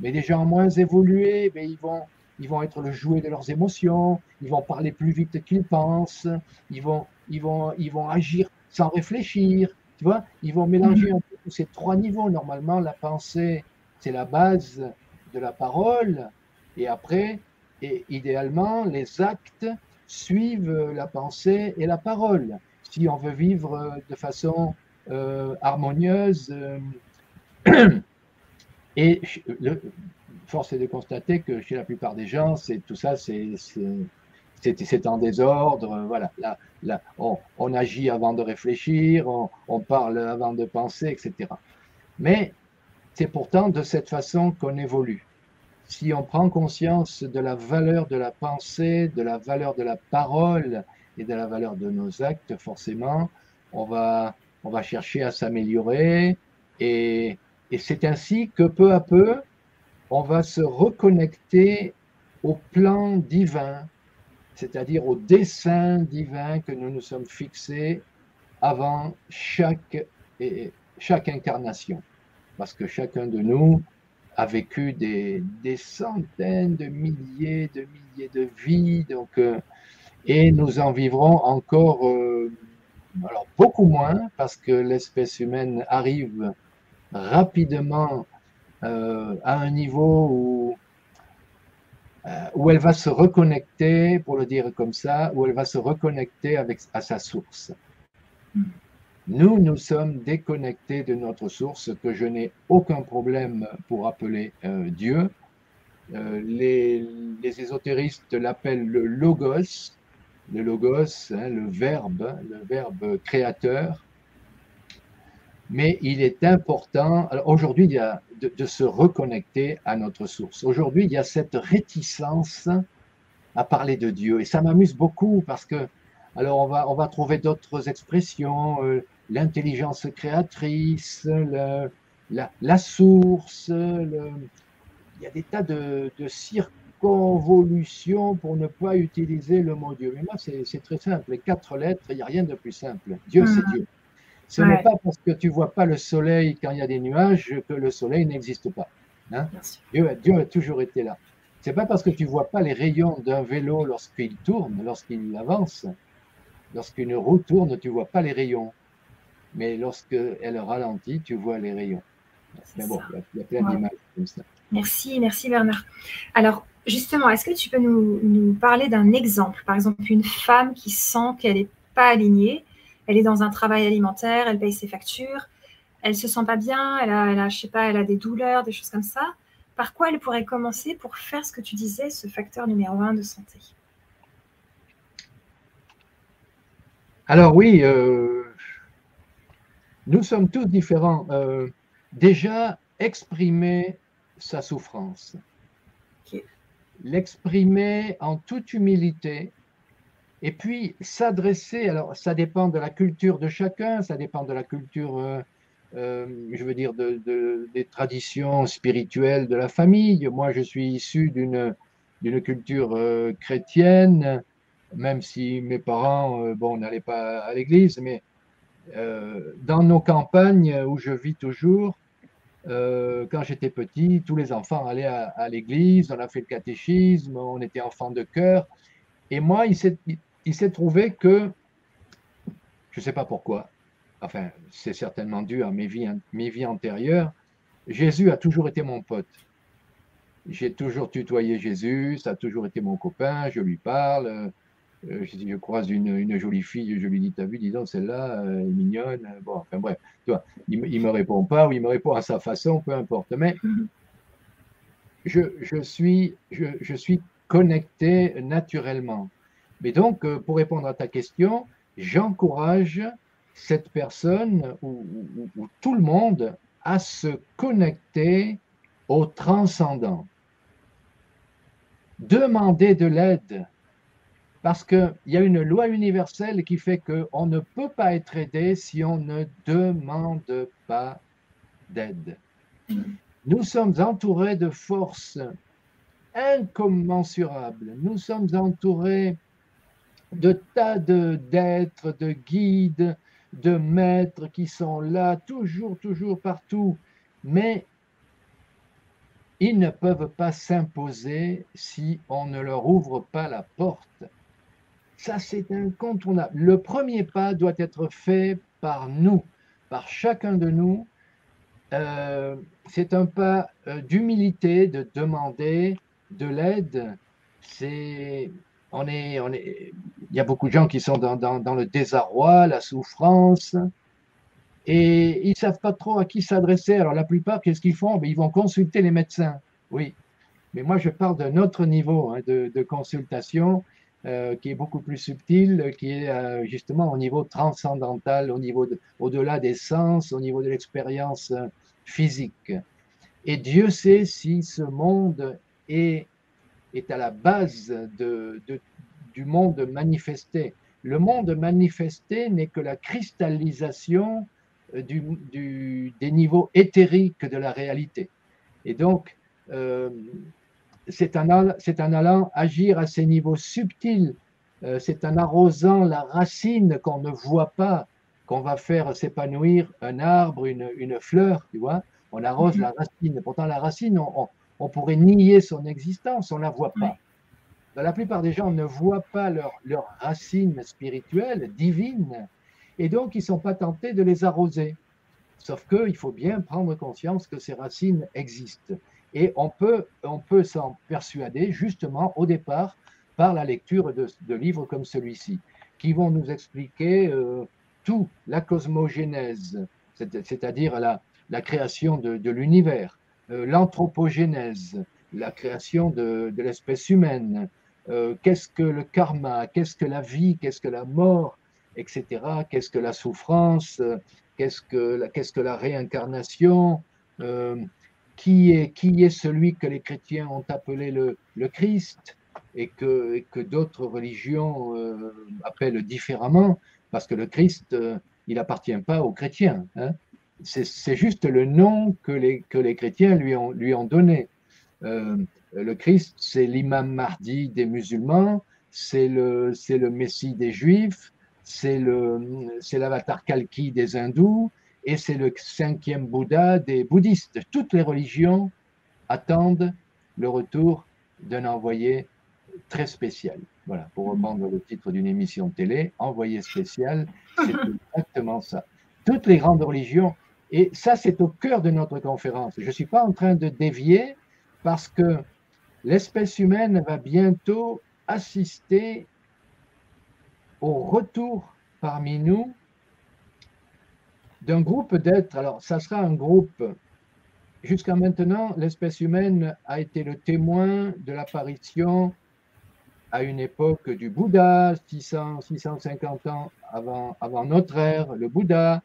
Mais des gens moins évolués, ben, ils, vont, ils vont être le jouet de leurs émotions, ils vont parler plus vite qu'ils pensent, ils vont, ils, vont, ils vont agir sans réfléchir. Tu vois, ils vont mélanger un peu ces trois niveaux. Normalement, la pensée, c'est la base de la parole, et après, et idéalement, les actes suivent la pensée et la parole. Si on veut vivre de façon euh, harmonieuse, euh, et force est de constater que chez la plupart des gens, c'est tout ça, c'est c'est en désordre, voilà. Là, là on, on, agit avant de réfléchir, on, on, parle avant de penser, etc. Mais c'est pourtant de cette façon qu'on évolue. Si on prend conscience de la valeur de la pensée, de la valeur de la parole et de la valeur de nos actes, forcément, on va, chercher à s'améliorer. Et, c'est ainsi que peu à peu, on va se reconnecter au plan divin, c'est-à-dire au dessin divin que nous nous sommes fixés avant chaque incarnation parce que chacun de nous a vécu des, centaines de milliers de milliers de vies, donc, euh, et nous en vivrons encore, euh, alors beaucoup moins, parce que l'espèce humaine arrive rapidement euh, à un niveau où, où elle va se reconnecter, pour le dire comme ça, où elle va se reconnecter avec, à sa source. Nous, nous sommes déconnectés de notre source, que je n'ai aucun problème pour appeler euh, Dieu. les, les, ésotéristes l'appellent le logos, le logos, hein, le verbe, le verbe créateur. Mais il est important, aujourd'hui, de, se reconnecter à notre source. Aujourd'hui, il y a cette réticence à parler de Dieu. Et ça m'amuse beaucoup parce que, alors, on va, on trouver d'autres expressions, euh, l'intelligence créatrice, le, la, la, source, le, il y a des tas de, de circonvolutions pour ne pas utiliser le mot Dieu. Mais moi, c'est très simple. Les quatre lettres, il n'y a rien de plus simple. Dieu, c'est mm. Dieu. Ce n'est pas parce que tu vois pas le soleil quand il y a des nuages que le soleil n'existe pas. Hein. Dieu, Dieu, a toujours été là. C'est pas parce que tu vois pas les rayons d'un vélo lorsqu'il tourne, lorsqu'il avance, lorsqu'une roue tourne, tu vois pas les rayons. Mais lorsqu'elle ralentit, tu vois les rayons. Mais bon, il y, a plein d'images comme ça. Merci, merci Bernard. Alors, justement, est-ce que tu peux nous, nous parler d'un exemple? Par exemple, une femme qui sent qu'elle n'est pas alignée elle est dans un travail alimentaire, elle paye ses factures, elle se sent pas bien, elle a, je sais pas, elle a des douleurs, des choses comme ça. Par quoi elle pourrait commencer pour faire ce que tu disais, ce facteur numéro un de santé? Alors oui, euh, nous sommes tous différents. Euh, déjà, exprimer sa souffrance. L'exprimer en toute humilité, et puis s'adresser, alors ça dépend de la culture de chacun, ça dépend de la culture, euh, euh, je veux dire, de, des traditions spirituelles de la famille. Moi, je suis issu d'une d'une culture euh, chrétienne, même si mes parents, bon, n'allaient pas à l'église, mais dans nos campagnes où je vis toujours, quand j'étais petit, tous les enfants allaient à, l'église, on a fait le catéchisme, on était enfants de cœur. Et moi, il s'est trouvé que, je ne sais pas pourquoi, enfin, c'est certainement dû à mes vies, mes vies antérieures, Jésus a toujours été mon pote. J'ai toujours tutoyé Jésus, ça a toujours été mon copain, je lui parle. Euh, je, croise une, jolie fille, je lui dis, t'as vu, dis donc, celle-là, euh, est mignonne. Bon, enfin bref, toi, il ne me répond pas ou il me répond à sa façon, peu importe. Mais je, suis, je suis connecté naturellement. Mais donc, euh, pour répondre à ta question, j'encourage cette personne ou, tout le monde à se connecter au transcendant. Demander de l'aide, parce qu'il y a une loi universelle qui fait qu'on ne peut pas être aidé si on ne demande pas d'aide. Nous sommes entourés de forces incommensurables. Nous sommes entourés de tas d'êtres, de, guides, de maîtres qui sont là, toujours, toujours partout, mais ils ne peuvent pas s'imposer si on ne leur ouvre pas la porte. Ça, c'est incontournable. Le premier pas doit être fait par nous, par chacun de nous. Euh, c'est un pas euh, d'humilité, de demander de l'aide. C'est on est, on est, il y a beaucoup de gens qui sont dans, le désarroi, la souffrance, et ils ne savent pas trop à qui s'adresser. Alors la plupart, qu'est-ce qu'ils font? Ben, Ils vont consulter les médecins, oui. Mais moi, je parle d'un autre niveau hein, de, consultation euh, qui est beaucoup plus subtil, qui est euh, justement au niveau transcendantal, au niveau au-delà des sens, au niveau de l'expérience euh, physique. Et Dieu sait si ce monde est est à la base de, du monde manifesté. Le monde manifesté n'est que la cristallisation des niveaux éthériques de la réalité. Et donc, c'est un, un allant agir à ces niveaux subtils, euh, c'est en arrosant la racine qu'on ne voit pas qu'on va faire s'épanouir un arbre, une, une, fleur, tu vois. On arrose mm-hmm. la racine. Pourtant, la racine, on, on pourrait nier son existence, on ne la voit pas. La plupart des gens ne voient pas leurs leur racines spirituelles, divines, et donc ils ne sont pas tentés de les arroser. Sauf qu'il faut bien prendre conscience que ces racines existent. Et on peut, on peut s'en persuader justement au départ par la lecture de, livres comme celui-ci, qui vont nous expliquer euh, tout, la cosmogénèse, c'est-à-dire la, création de, l'univers, euh, l'anthropogénèse, la création de, l'espèce humaine, euh, qu'est-ce que le karma, qu'est-ce que la vie, qu'est-ce que la mort, etc., qu'est-ce que la souffrance, qu'est-ce que, la, qu'est-ce que la réincarnation, euh, qui, est, celui que les chrétiens ont appelé le, Christ et que, d'autres religions euh, appellent différemment, parce que le Christ, il n'appartient pas aux chrétiens. Hein. C'est, juste le nom que les, chrétiens lui ont, donné. Euh, le Christ, c'est l'imam mardi des musulmans, c'est le, le Messie des juifs, c'est l'avatar Kalki des hindous, et c'est le cinquième Bouddha des bouddhistes. Toutes les religions attendent le retour d'un envoyé très spécial. Voilà, pour reprendre le titre d'une émission de télé, envoyé spécial, c'est exactement ça. Toutes les grandes religions, et ça c'est au cœur de notre conférence. Je ne suis pas en train de dévier, parce que l'espèce humaine va bientôt assister au retour parmi nous d'un groupe d'êtres. Alors, ça sera un groupe. Jusqu'à maintenant, l'espèce humaine a été le témoin de l'apparition à une époque du Bouddha, 600, 650 ans avant, avant notre ère, le Bouddha.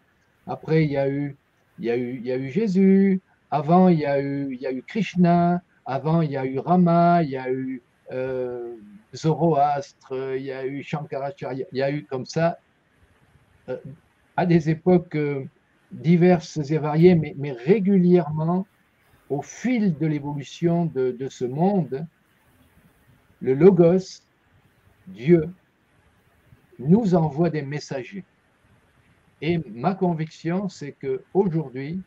Après, il y a eu, il y a eu, il y a eu Jésus. Avant, il y, a eu, il y a eu Krishna, avant, il y a eu Rama, il y a eu euh, Zoroastre, il y a eu Shankaracharya, il y a eu comme ça, euh, à des époques euh, diverses et variées, mais, régulièrement, au fil de l'évolution de, ce monde, le Logos, Dieu, nous envoie des messagers. Et ma conviction, c'est qu'aujourd'hui,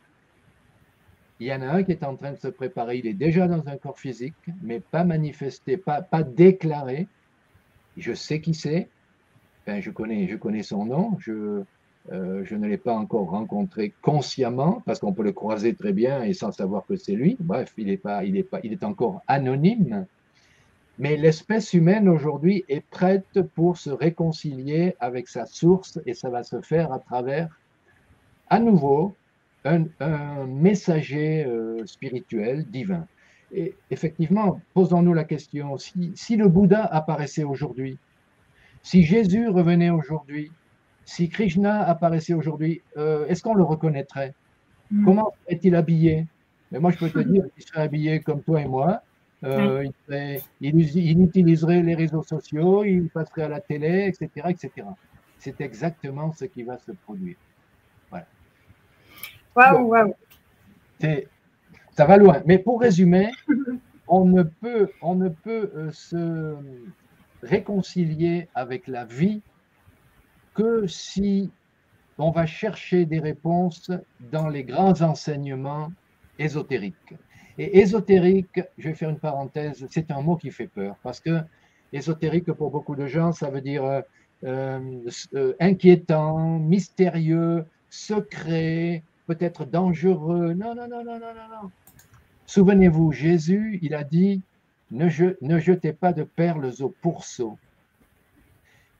il y en a un qui est en train de se préparer. Il est déjà dans un corps physique, mais pas manifesté, pas, pas déclaré. Je sais qui c'est. Ben, je, connais, je connais son nom. Je, euh, je ne l'ai pas encore rencontré consciemment, parce qu'on peut le croiser très bien et sans savoir que c'est lui. Bref, il est, pas, il est, pas, il est encore anonyme. Mais l'espèce humaine aujourd'hui est prête pour se réconcilier avec sa source et ça va se faire à travers, à nouveau, un, messager euh, spirituel, divin. Et effectivement, posons-nous la question, si, le Bouddha apparaissait aujourd'hui, si Jésus revenait aujourd'hui, si Krishna apparaissait aujourd'hui, euh, est-ce qu'on le reconnaîtrait? Hmm. Comment est-il habillé? Mais moi, je peux te dire qu'il serait habillé comme toi et moi. Euh, il, il, utiliserait les réseaux sociaux, il passerait à la télé, etc. etc. C'est exactement ce qui va se produire. Waouh, waouh. Ça va loin. Mais pour résumer, on ne peut, on ne peut euh, se réconcilier avec la vie que si on va chercher des réponses dans les grands enseignements ésotériques. Et ésotérique, je vais faire une parenthèse, c'est un mot qui fait peur parce que ésotérique pour beaucoup de gens, ça veut dire euh, euh, inquiétant, mystérieux, secret, peut-être dangereux. Non, non, non, non, non, non. Souvenez-vous, Jésus, il a dit, ne, jetez pas de perles au pourceau.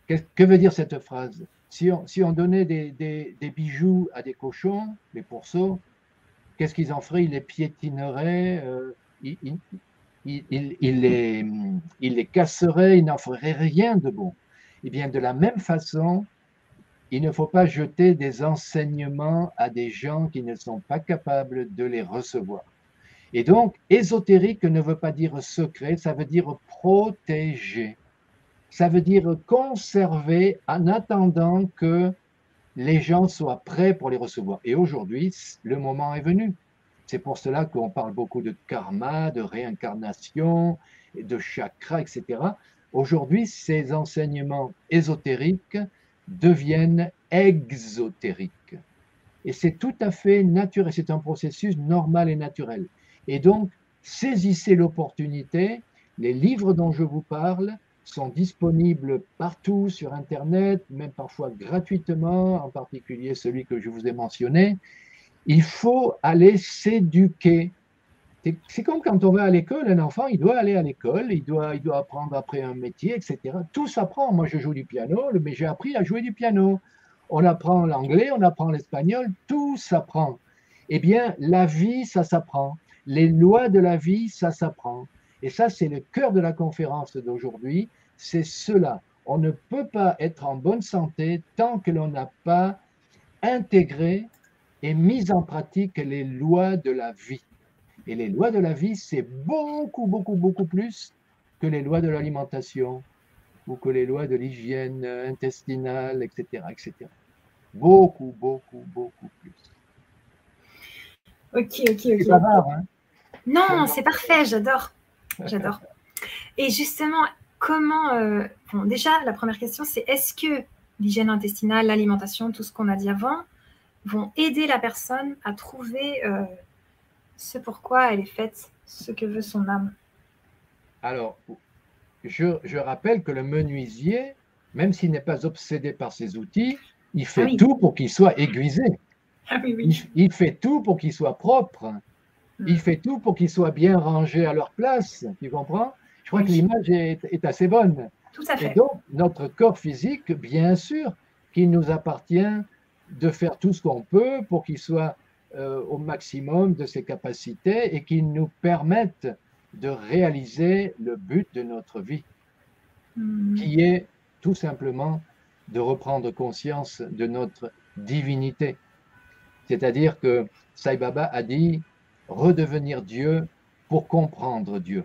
Que, veut dire cette phrase? Si on, donnait des, bijoux à des cochons, les pourceaux, qu'est-ce qu'ils en feraient? Ils les piétineraient, euh, ils, les, ils casseraient, ils n'en feraient rien de bon. Eh bien, de la même façon, il ne faut pas jeter des enseignements à des gens qui ne sont pas capables de les recevoir. Et donc, ésotérique ne veut pas dire secret, ça veut dire protéger. Ça veut dire conserver en attendant que les gens soient prêts pour les recevoir. Et aujourd'hui, le moment est venu. C'est pour cela qu'on parle beaucoup de karma, de réincarnation, de chakra, etc. Aujourd'hui, ces enseignements ésotériques deviennent exotériques. Et c'est tout à fait naturel, c'est un processus normal et naturel. Et donc, saisissez l'opportunité. Les livres dont je vous parle sont disponibles partout sur Internet, même parfois gratuitement, en particulier celui que je vous ai mentionné. Il faut aller s'éduquer. C'est comme quand on va à l'école, un enfant, il doit aller à l'école, il doit, il doit apprendre après un métier, etc. Tout s'apprend. Moi, je joue du piano, mais j'ai appris à jouer du piano. On apprend l'anglais, on apprend l'espagnol, tout s'apprend. Eh bien, la vie, ça s'apprend. Les lois de la vie, ça s'apprend. Et ça, c'est le cœur de la conférence d'aujourd'hui. C'est cela. On ne peut pas être en bonne santé tant que l'on n'a pas intégré et mis en pratique les lois de la vie. Et les lois de la vie, c'est beaucoup, beaucoup, beaucoup plus que les lois de l'alimentation ou que les lois de l'hygiène intestinale, etc., etc. Beaucoup, beaucoup, beaucoup plus. Ok, ok, ok. Hein? Non, c'est parfait, j'adore. J'adore. Et justement, comment. Euh, bon, déjà, la première question, c'est est-ce que l'hygiène intestinale, l'alimentation, tout ce qu'on a dit avant, vont aider la personne à trouver euh, ce pourquoi elle est faite, ce que veut son âme? Alors, je, rappelle que le menuisier, même s'il n'est pas obsédé par ses outils, il fait ah tout pour qu'il soit aiguisé. Ah il, fait tout pour qu'il soit propre. Il hmm. fait tout pour qu'il soit bien rangé à leur place. Tu comprends? Je crois que l'image est, assez bonne. Tout à fait. Et donc, notre corps physique, bien sûr, qu'il nous appartient de faire tout ce qu'on peut pour qu'il soit euh, au maximum de ses capacités et qu'il nous permette de réaliser le but de notre vie, hmm. qui est tout simplement de reprendre conscience de notre divinité. C'est-à-dire que Sai Baba a dit redevenir Dieu pour comprendre Dieu.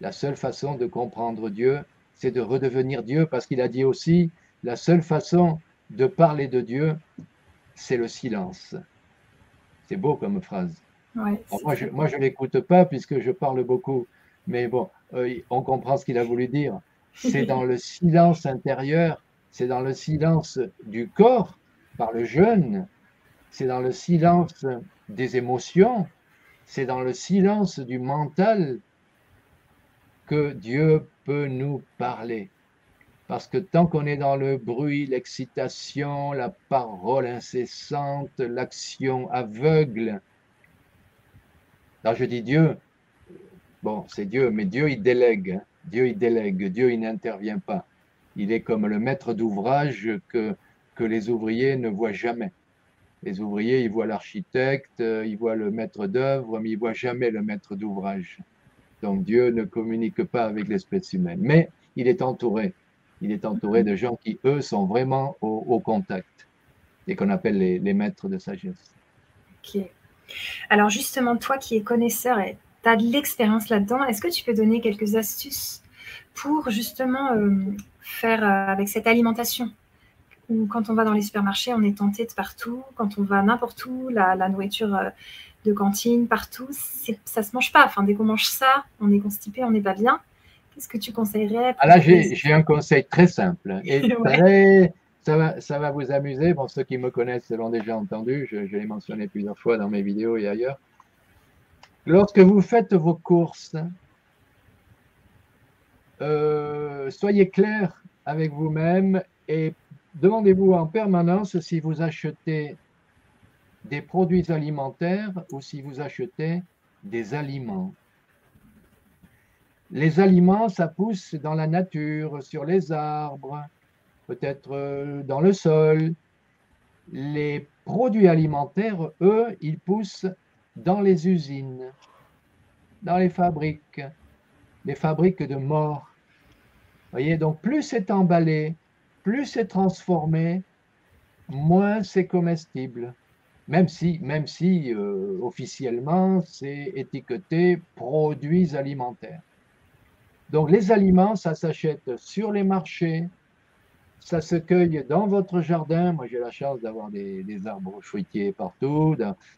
La seule façon de comprendre Dieu, c'est de redevenir Dieu parce qu'il a dit aussi la seule façon de parler de Dieu, c'est le silence. C'est beau comme phrase. moi, je ne l'écoute pas puisque je parle beaucoup, mais bon, euh, on comprend ce qu'il a voulu dire. C'est dans le silence intérieur, c'est dans le silence du corps, par le jeûne, c'est dans le silence des émotions, c'est dans le silence du mental que Dieu peut nous parler. Parce que tant qu'on est dans le bruit, l'excitation, la parole incessante, l'action aveugle, là je dis Dieu, bon c'est Dieu, mais Dieu il délègue, hein. Dieu il délègue, Dieu il n'intervient pas. Il est comme le maître d'ouvrage que, que les ouvriers ne voient jamais. Les ouvriers, ils voient l'architecte, euh, ils voient le maître d'œuvre, mais ils voient jamais le maître d'ouvrage. Donc Dieu ne communique pas avec l'espèce humaine, mais il est entouré. Il est entouré de gens qui, eux, sont vraiment au, contact et qu'on appelle les, maîtres de sagesse. Ok. Alors justement, toi qui es connaisseur et tu as de l'expérience là-dedans, est-ce que tu peux donner quelques astuces pour justement euh, faire euh, avec cette alimentation? Quand on va dans les supermarchés, on est tenté de partout. Quand on va n'importe où, la, nourriture euh, de cantine, partout, ça se mange pas. Enfin, dès qu'on mange ça, on est constipé, on n'est pas bien. Qu'est-ce que tu conseillerais ah Là, j'ai un conseil très simple. Et ça, va, ça va vous amuser. Bon, ceux qui me connaissent l'ont déjà entendu. Je, je l'ai mentionné plusieurs fois dans mes vidéos et ailleurs. Lorsque vous faites vos courses, euh, soyez clair avec vous-même et demandez-vous en permanence si vous achetez des produits alimentaires ou si vous achetez des aliments. Les aliments, ça pousse dans la nature, sur les arbres, peut-être euh, dans le sol. Les produits alimentaires, eux, ils poussent dans les usines, dans les fabriques, les fabriques de mort. Voyez, donc plus c'est emballé, plus c'est transformé, moins c'est comestible. Même si, même si euh, officiellement c'est étiqueté produits alimentaires. Donc les aliments, ça s'achète sur les marchés, ça se cueille dans votre jardin. Moi, j'ai la chance d'avoir des, arbres fruitiers partout,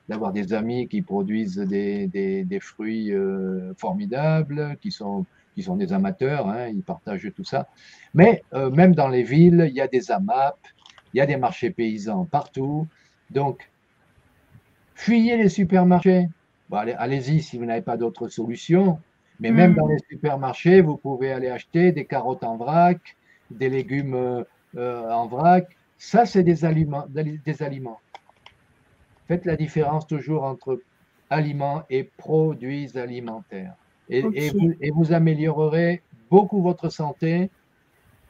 d'avoir des amis qui produisent des, fruits euh, formidables, qui sont qui sont des amateurs, hein, ils partagent tout ça. Mais euh, même dans les villes, il y a des AMAP, il y a des marchés paysans partout. Donc, fuyez les supermarchés. Bon, allez-y si vous n'avez pas d'autre solution. Mais même hmm. dans les supermarchés, vous pouvez aller acheter des carottes en vrac, des légumes euh, en vrac. Ça, c'est des aliments, des aliments. Faites la différence toujours entre aliments et produits alimentaires. Et, vous, améliorerez beaucoup votre santé,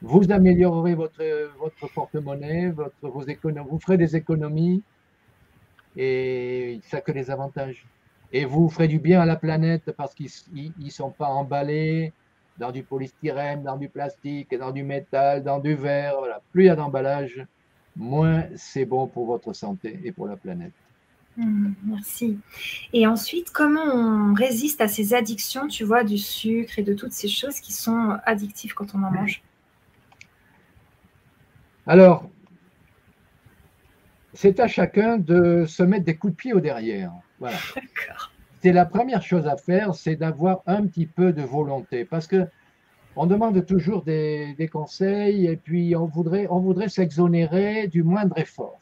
vous améliorerez votre, votre porte-monnaie, votre, vos économies, vous ferez des économies et ça que des avantages. Et vous ferez du bien à la planète parce qu'ils ne sont pas emballés dans du polystyrène, dans du plastique, dans du métal, dans du verre. Voilà. Plus il y a d'emballage, moins c'est bon pour votre santé et pour la planète. Mmh, merci. Et ensuite, comment on résiste à ces addictions, tu vois, du sucre et de toutes ces choses qui sont addictives quand on en mange? Alors, c'est à chacun de se mettre des coups de pied au derrière. Voilà. C'est la première chose à faire, c'est d'avoir un petit peu de volonté. Parce que on demande toujours des, conseils et puis on voudrait, on voudrait s'exonérer du moindre effort.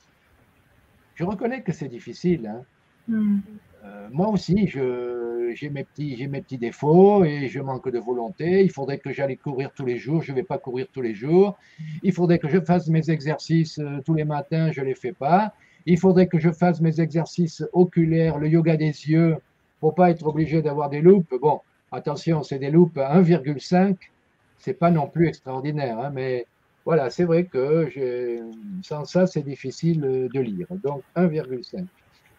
Je reconnais que c'est difficile. Hein. Hmm. Euh, moi aussi, j'ai mes, petits, mes petits défauts et je manque de volonté. Il faudrait que j'aille courir tous les jours. Je ne vais pas courir tous les jours. Il faudrait que je fasse mes exercices euh, tous les matins. Je ne les fais pas. Il faudrait que je fasse mes exercices oculaires, le yoga des yeux, pour pas être obligé d'avoir des loupes. Bon, attention, c'est des loupes 1,5 c'est pas non plus extraordinaire, hein, mais voilà, c'est vrai que sans ça, c'est difficile de lire. Donc 1,5.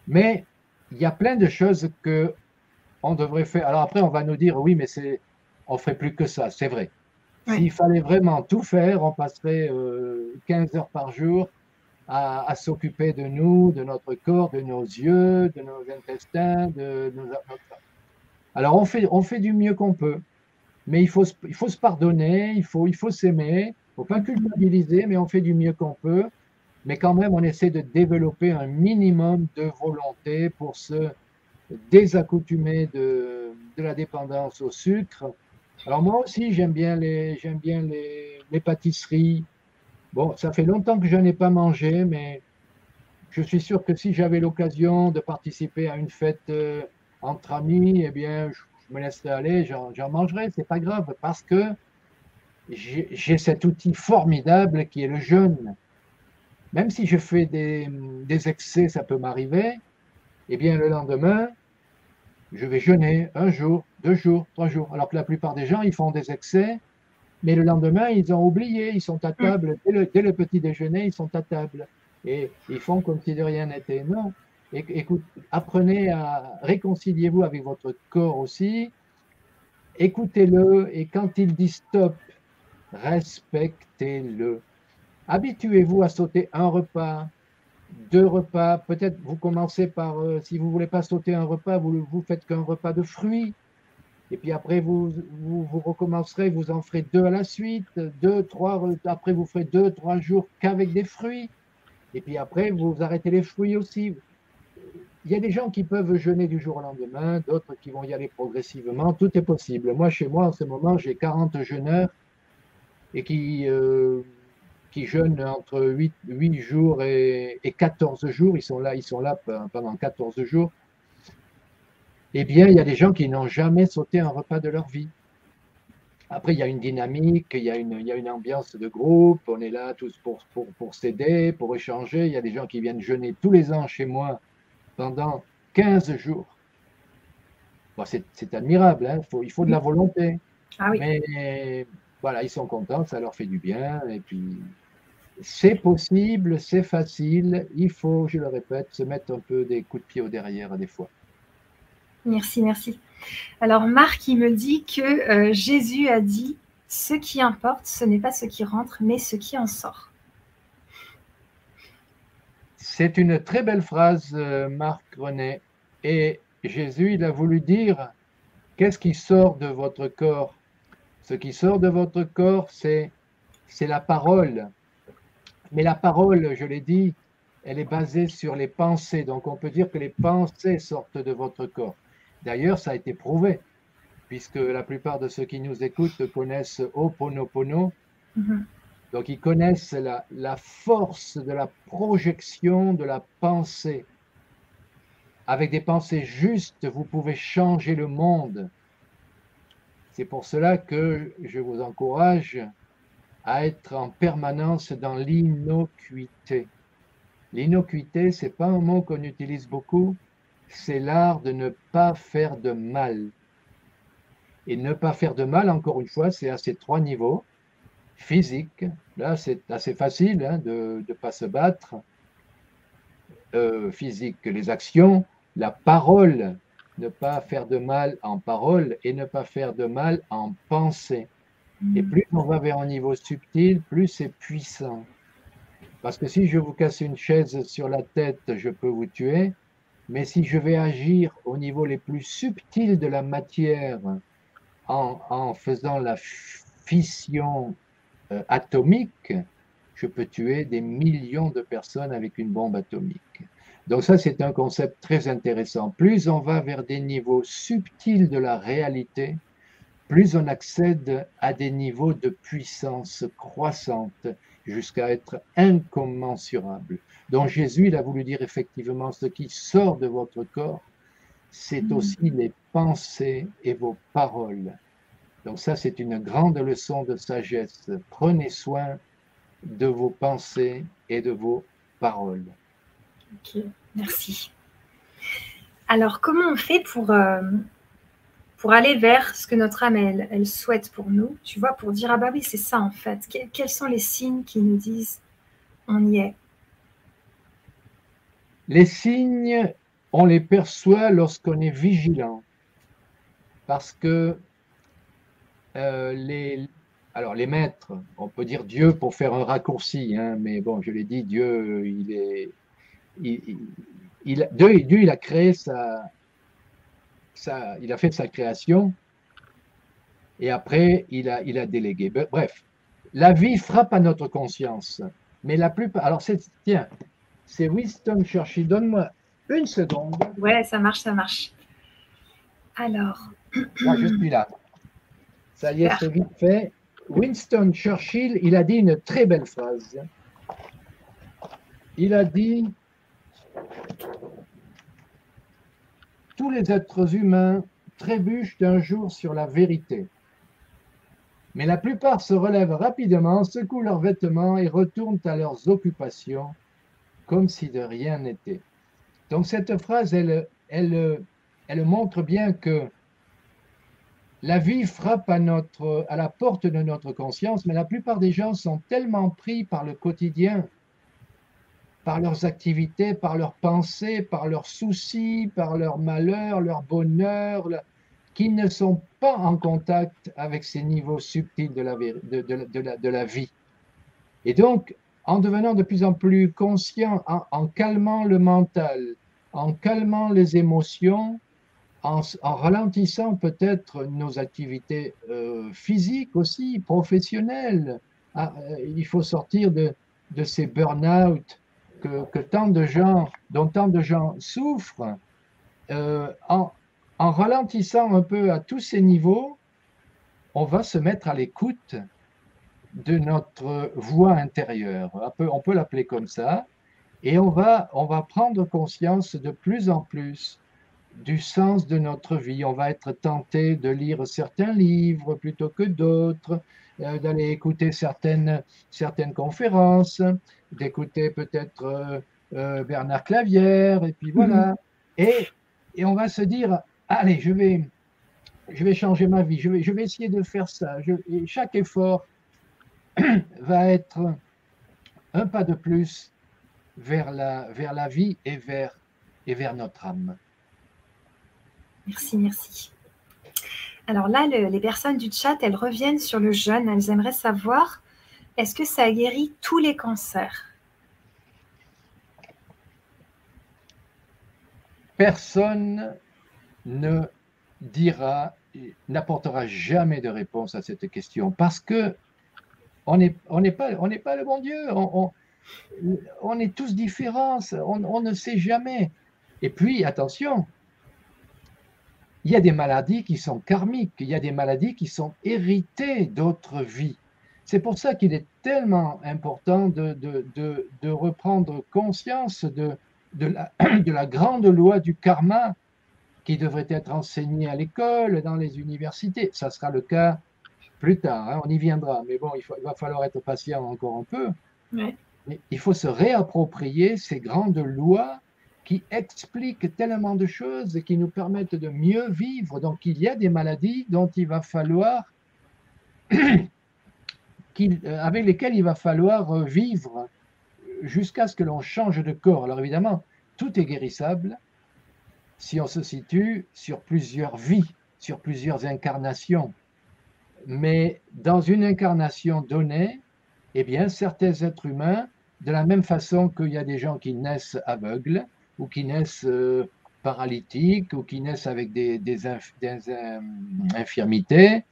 Mais il y a plein de choses que on devrait faire. Alors après, on va nous dire oui, mais c'est on ferait plus que ça, c'est vrai. S'il fallait vraiment tout faire, on passerait 15 euh, heures par jour à, s'occuper de nous, de notre corps, de nos yeux, de nos intestins, de nos. Alors on fait, on fait du mieux qu'on peut mais il faut, il faut se pardonner, il faut, il faut s'aimer, faut pas culpabiliser, mais on fait du mieux qu'on peut. Mais quand même, on essaie de développer un minimum de volonté pour se désaccoutumer de, la dépendance au sucre. Alors moi aussi, j'aime bien, les, bien les, pâtisseries. Bon, ça fait longtemps que je n'ai pas mangé, mais je suis sûr que si j'avais l'occasion de participer à une fête euh, entre amis, eh bien, je me laisserai aller, j'en mangerai, c'est pas grave, parce que j'ai cet outil formidable qui est le jeûne. Même si je fais des, excès, ça peut m'arriver, eh bien le lendemain, je vais jeûner un jour, deux jours, trois jours. Alors que la plupart des gens, ils font des excès, mais le lendemain, ils ont oublié, ils sont à mm. table. dès le petit déjeuner, ils sont à table. Et ils font comme si de rien n'était. Non, Écoute, apprenez à réconcilier-vous avec votre corps aussi. Écoutez-le et quand il dit stop, respectez-le. Habituez-vous à sauter un repas, deux repas. Peut-être vous commencez par, euh, si vous ne voulez pas sauter un repas, vous vous faites qu'un repas de fruits. Et puis après, vous, vous, recommencerez, vous en ferez deux à la suite, deux, trois, après vous ferez deux, trois jours qu'avec des fruits. Et puis après, vous arrêtez les fruits aussi. Il y a des gens qui peuvent jeûner du jour au lendemain, d'autres qui vont y aller progressivement. Tout est possible. Moi, chez moi, en ce moment, j'ai 40 jeûneurs et qui, euh, qui jeûnent entre 8, 8 jours et, 14 jours. Ils sont là, ils sont là pendant 14 jours. Eh bien, il y a des gens qui n'ont jamais sauté un repas de leur vie. Après, il y a une dynamique, il y a une, il y a une ambiance de groupe, on est là tous pour, pour, pour s'aider, pour échanger. Il y a des gens qui viennent jeûner tous les ans chez moi pendant 15 jours. c'est admirable, hein. il faut de la volonté. Ah Mais voilà, ils sont contents, ça leur fait du bien. Et puis, c'est possible, c'est facile. Il faut, je le répète, se mettre un peu des coups de pied au derrière des fois. Merci, merci. Alors, Marc, il me dit que euh, Jésus a dit Ce qui importe, ce n'est pas ce qui rentre, mais ce qui en sort. C'est une très belle phrase, euh, Marc René. Et Jésus, il a voulu dire, qu'est-ce qui sort de votre corps? Ce qui sort de votre corps, c'est, la parole. Mais la parole, je l'ai dit, elle est basée sur les pensées. Donc on peut dire que les pensées sortent de votre corps. D'ailleurs, ça a été prouvé, puisque la plupart de ceux qui nous écoutent connaissent Oponopono. Mm donc ils connaissent la, force de la projection de la pensée. Avec des pensées justes, vous pouvez changer le monde. C'est pour cela que je vous encourage à être en permanence dans l'innocuité. L'innocuité, c'est pas un mot qu'on utilise beaucoup, c'est l'art de ne pas faire de mal. Et ne pas faire de mal, encore une fois, c'est à ces trois niveaux. Physique, là c'est assez facile hein, de ne pas se battre. Euh, physique, les actions, la parole, ne pas faire de mal en parole et ne pas faire de mal en pensée. Et mm. plus on va vers un niveau subtil, plus c'est puissant. Parce que si je vous casse une chaise sur la tête, je peux vous tuer. Mais si je vais agir au niveau les plus subtils de la matière, en, faisant la fission euh, atomique, je peux tuer des millions de personnes avec une bombe atomique. Donc ça, c'est un concept très intéressant. Plus on va vers des niveaux subtils de la réalité, plus on accède à des niveaux de puissance croissante jusqu'à être incommensurable. Donc Jésus, il a voulu dire effectivement, ce qui sort de votre corps, c'est mm. aussi les pensées et vos paroles. Donc ça, c'est une grande leçon de sagesse. Prenez soin de vos pensées et de vos paroles. Merci. Alors, comment on fait pour, euh, pour aller vers ce que notre âme, elle, souhaite pour nous, tu vois, pour dire, ah bah oui, c'est ça en fait. quels sont les signes qui nous disent, on y est? Les signes, on les perçoit lorsqu'on est vigilant. Parce que euh, les, alors les maîtres, on peut dire Dieu pour faire un raccourci, hein, mais bon, je l'ai dit, Dieu, il est, il, il, Dieu, Dieu, il a créé sa, il a fait sa création et après, il a, il a délégué. Bref, la vie frappe à notre conscience. Mais la plupart. Alors, c'est, tiens, c'est Winston Churchill. Donne-moi une seconde. Ouais, ça marche, ça marche. Alors. Là, je suis là. Ça y est, c'est vite fait. Winston Churchill, il a dit une très belle phrase. Il a dit tous les êtres humains trébuchent un jour sur la vérité. Mais la plupart se relèvent rapidement, secouent leurs vêtements et retournent à leurs occupations comme si de rien n'était. Donc cette phrase, elle, montre bien que la vie frappe à la porte de notre conscience, mais la plupart des gens sont tellement pris par le quotidien par leurs activités, par leurs pensées, par leurs soucis, par leurs malheurs, leur bonheur, qui ne sont pas en contact avec ces niveaux subtils de la, vie. Et donc, en devenant de plus en plus conscient, en, calmant le mental, en calmant les émotions, en, ralentissant peut-être nos activités euh, physiques aussi, professionnelles, ah, euh, il faut sortir de, de ces burn-out que, tant de gens, dont tant de gens souffrent, euh, en, ralentissant un peu à tous ces niveaux, on va se mettre à l'écoute de notre voix intérieure. On peut, l'appeler comme ça. Et on va, on va prendre conscience de plus en plus du sens de notre vie. On va être tenté de lire certains livres plutôt que d'autres, euh, d'aller écouter certaines, certaines conférences, d'écouter peut-être euh, euh, Bernard Clavière, et puis voilà. Mhm. Et, et, on va se dire, allez, je vais, je vais changer ma vie, je vais, je vais essayer de faire ça. et chaque effort va être un pas de plus vers la, vers la vie et vers, et vers notre âme. Merci, merci. Alors là, les personnes du chat, elles reviennent sur le jeûne. Elles aimeraient savoir, est-ce que ça guérit tous les cancers? Personne ne dira, n'apportera jamais de réponse à cette question parce que on n'est pas, le bon Dieu. On, est tous différents. On ne sait jamais. Et puis, attention, il y a des maladies qui sont karmiques, il y a des maladies qui sont héritées d'autres vies. C'est pour ça qu'il est tellement important de, de, reprendre conscience de, la, de la grande loi du karma qui devrait être enseignée à l'école, dans les universités. Ça sera le cas plus tard, hein, on y viendra. Mais bon, il, va falloir être patient encore un peu. il faut se réapproprier ces grandes lois qui expliquent tellement de choses et qui nous permettent de mieux vivre. Donc il y a des maladies dont il va falloir, euh, avec lesquelles il va falloir euh, vivre jusqu'à ce que l'on change de corps. Alors évidemment, tout est guérissable si on se situe sur plusieurs vies, sur plusieurs incarnations. Mais dans une incarnation donnée, eh bien, certains êtres humains, de la même façon qu'il y a des gens qui naissent aveugles, ou qui naissent euh, paralytiques, ou qui naissent avec des, infirmités,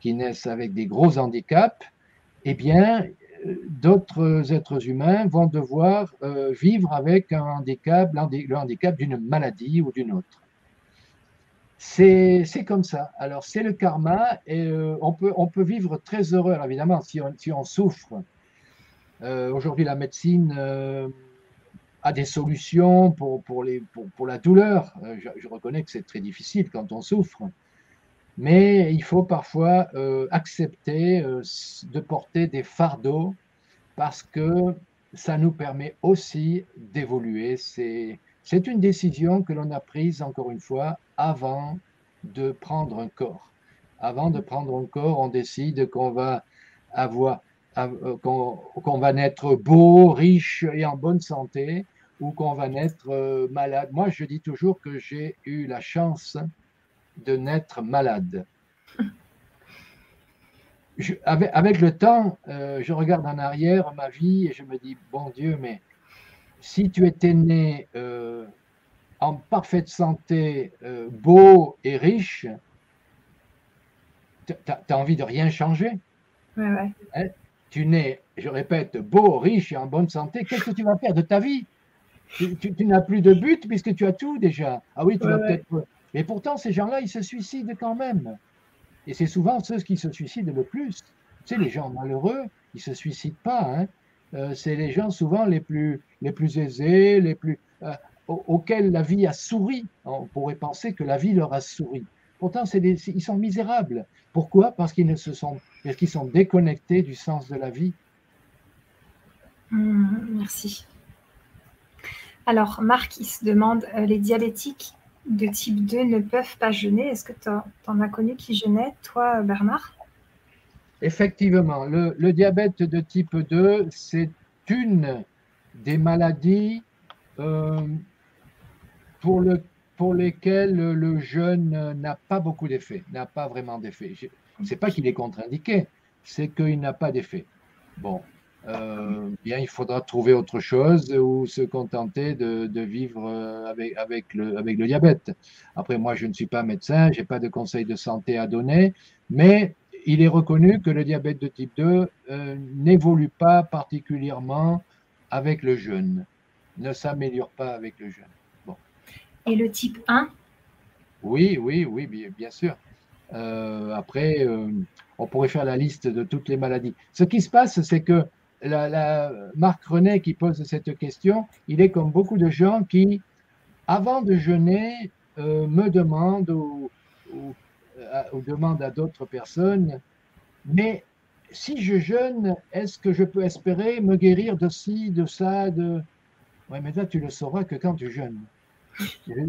qui naissent avec des gros handicaps, eh bien, euh, d'autres êtres humains vont devoir euh, vivre avec un handicap, le handicap d'une maladie ou d'une autre. C'est comme ça. Alors, c'est le karma et on, peut, on peut vivre très heureux, évidemment, si on, si on souffre. Aujourd'hui, la médecine a des solutions pour, pour, les, pour, la douleur. Euh, je, reconnais que c'est très difficile quand on souffre, mais il faut parfois euh, accepter euh, de porter des fardeaux parce que ça nous permet aussi d'évoluer. C'est, c'est une décision que l'on a prise, encore une fois, avant de prendre un corps. Avant de prendre un corps, on décide qu'on va avoir qu'on, qu'on va naître beau, riche et en bonne santé, ou qu'on va naître euh, malade. Moi, je dis toujours que j'ai eu la chance de naître malade. avec, le temps, euh, je regarde en arrière ma vie et je me dis, bon Dieu, mais si tu étais né euh, en parfaite santé, beau et riche, tu as, envie de rien changer. Hein? Tu nais, je répète, beau, riche et en bonne santé, qu'est-ce que tu vas faire de ta vie? Tu, n'as plus de but puisque tu as tout déjà. Ah oui, tu vas peut-être. Mais pourtant, ces gens-là, ils se suicident quand même. Et c'est souvent ceux qui se suicident le plus. Tu sais, les gens malheureux, ils ne se suicident pas. Hein. Euh, c'est les gens souvent les plus, les plus aisés, les plus, euh, auxquels la vie a souri. On pourrait penser que la vie leur a souri. Pourtant, ils sont misérables. Pourquoi? Parce qu'ils ne se sont, parce qu'ils sont déconnectés du sens de la vie. Mmh, merci. Alors, Marc, il se demande, euh, les diabétiques de type 2 ne peuvent pas jeûner. Est-ce que tu en as connu qui jeûnait, toi, Bernard? Effectivement, le, diabète de type 2, c'est une des maladies euh, pour lesquelles le jeûne n'a pas beaucoup d'effet, n'a pas vraiment d'effet. Ce n'est pas qu'il est contre-indiqué, c'est qu'il n'a pas d'effet. Bon, euh, bien, il faudra trouver autre chose ou se contenter de, vivre euh, avec, avec, le, avec le diabète. Après, moi, je ne suis pas médecin, je n'ai pas de conseils de santé à donner, mais il est reconnu que le diabète de type 2 euh, n'évolue pas particulièrement avec le jeûne, ne s'améliore pas avec le jeûne. Bon. Et le type 1 Oui, oui, oui, bien, bien sûr. après, on pourrait faire la liste de toutes les maladies. Ce qui se passe, c'est que la, Marc René qui pose cette question, il est comme beaucoup de gens qui, avant de jeûner, euh, me demandent ou, euh, ou, demandent à d'autres personnes, mais si je jeûne, est-ce que je peux espérer me guérir de ci, de ça, de... Oui, mais là, tu le sauras que quand tu jeûnes.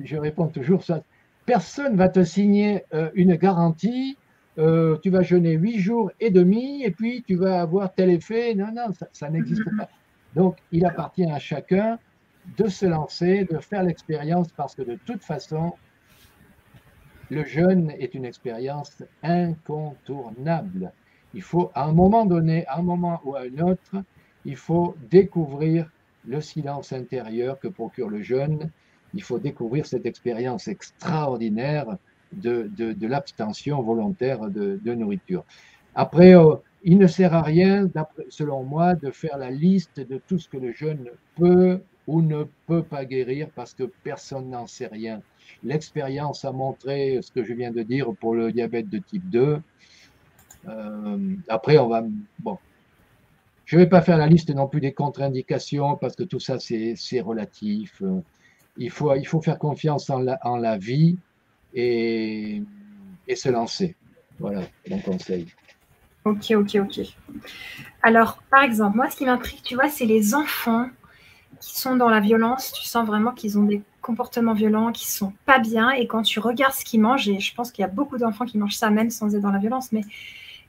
Je, réponds toujours ça. Personne va te signer euh, une garantie euh, tu vas jeûner huit jours et demi et puis tu vas avoir tel effet. Non, non, ça, n'existe pas. Donc, il appartient à chacun de se lancer, de faire l'expérience parce que de toute façon, le jeûne est une expérience incontournable. Il faut, à un moment donné, à un moment ou à un autre, il faut découvrir le silence intérieur que procure le jeûne. Il faut découvrir cette expérience extraordinaire de, de, l'abstention volontaire de, nourriture. Après, euh, il ne sert à rien, selon moi, de faire la liste de tout ce que le jeûne peut ou ne peut pas guérir parce que personne n'en sait rien. L'expérience a montré ce que je viens de dire pour le diabète de type 2. Euh, après, on va. Bon. Je ne vais pas faire la liste non plus des contre-indications parce que tout ça, c'est relatif. Il faut, il faut faire confiance en la, en la vie et, se lancer. Voilà mon conseil. Ok, ok, ok. Alors, par exemple, moi, ce qui m'intrigue, tu vois, c'est les enfants qui sont dans la violence. Tu sens vraiment qu'ils ont des comportements violents, qui sont pas bien. Et quand tu regardes ce qu'ils mangent, et je pense qu'il y a beaucoup d'enfants qui mangent ça même sans être dans la violence, mais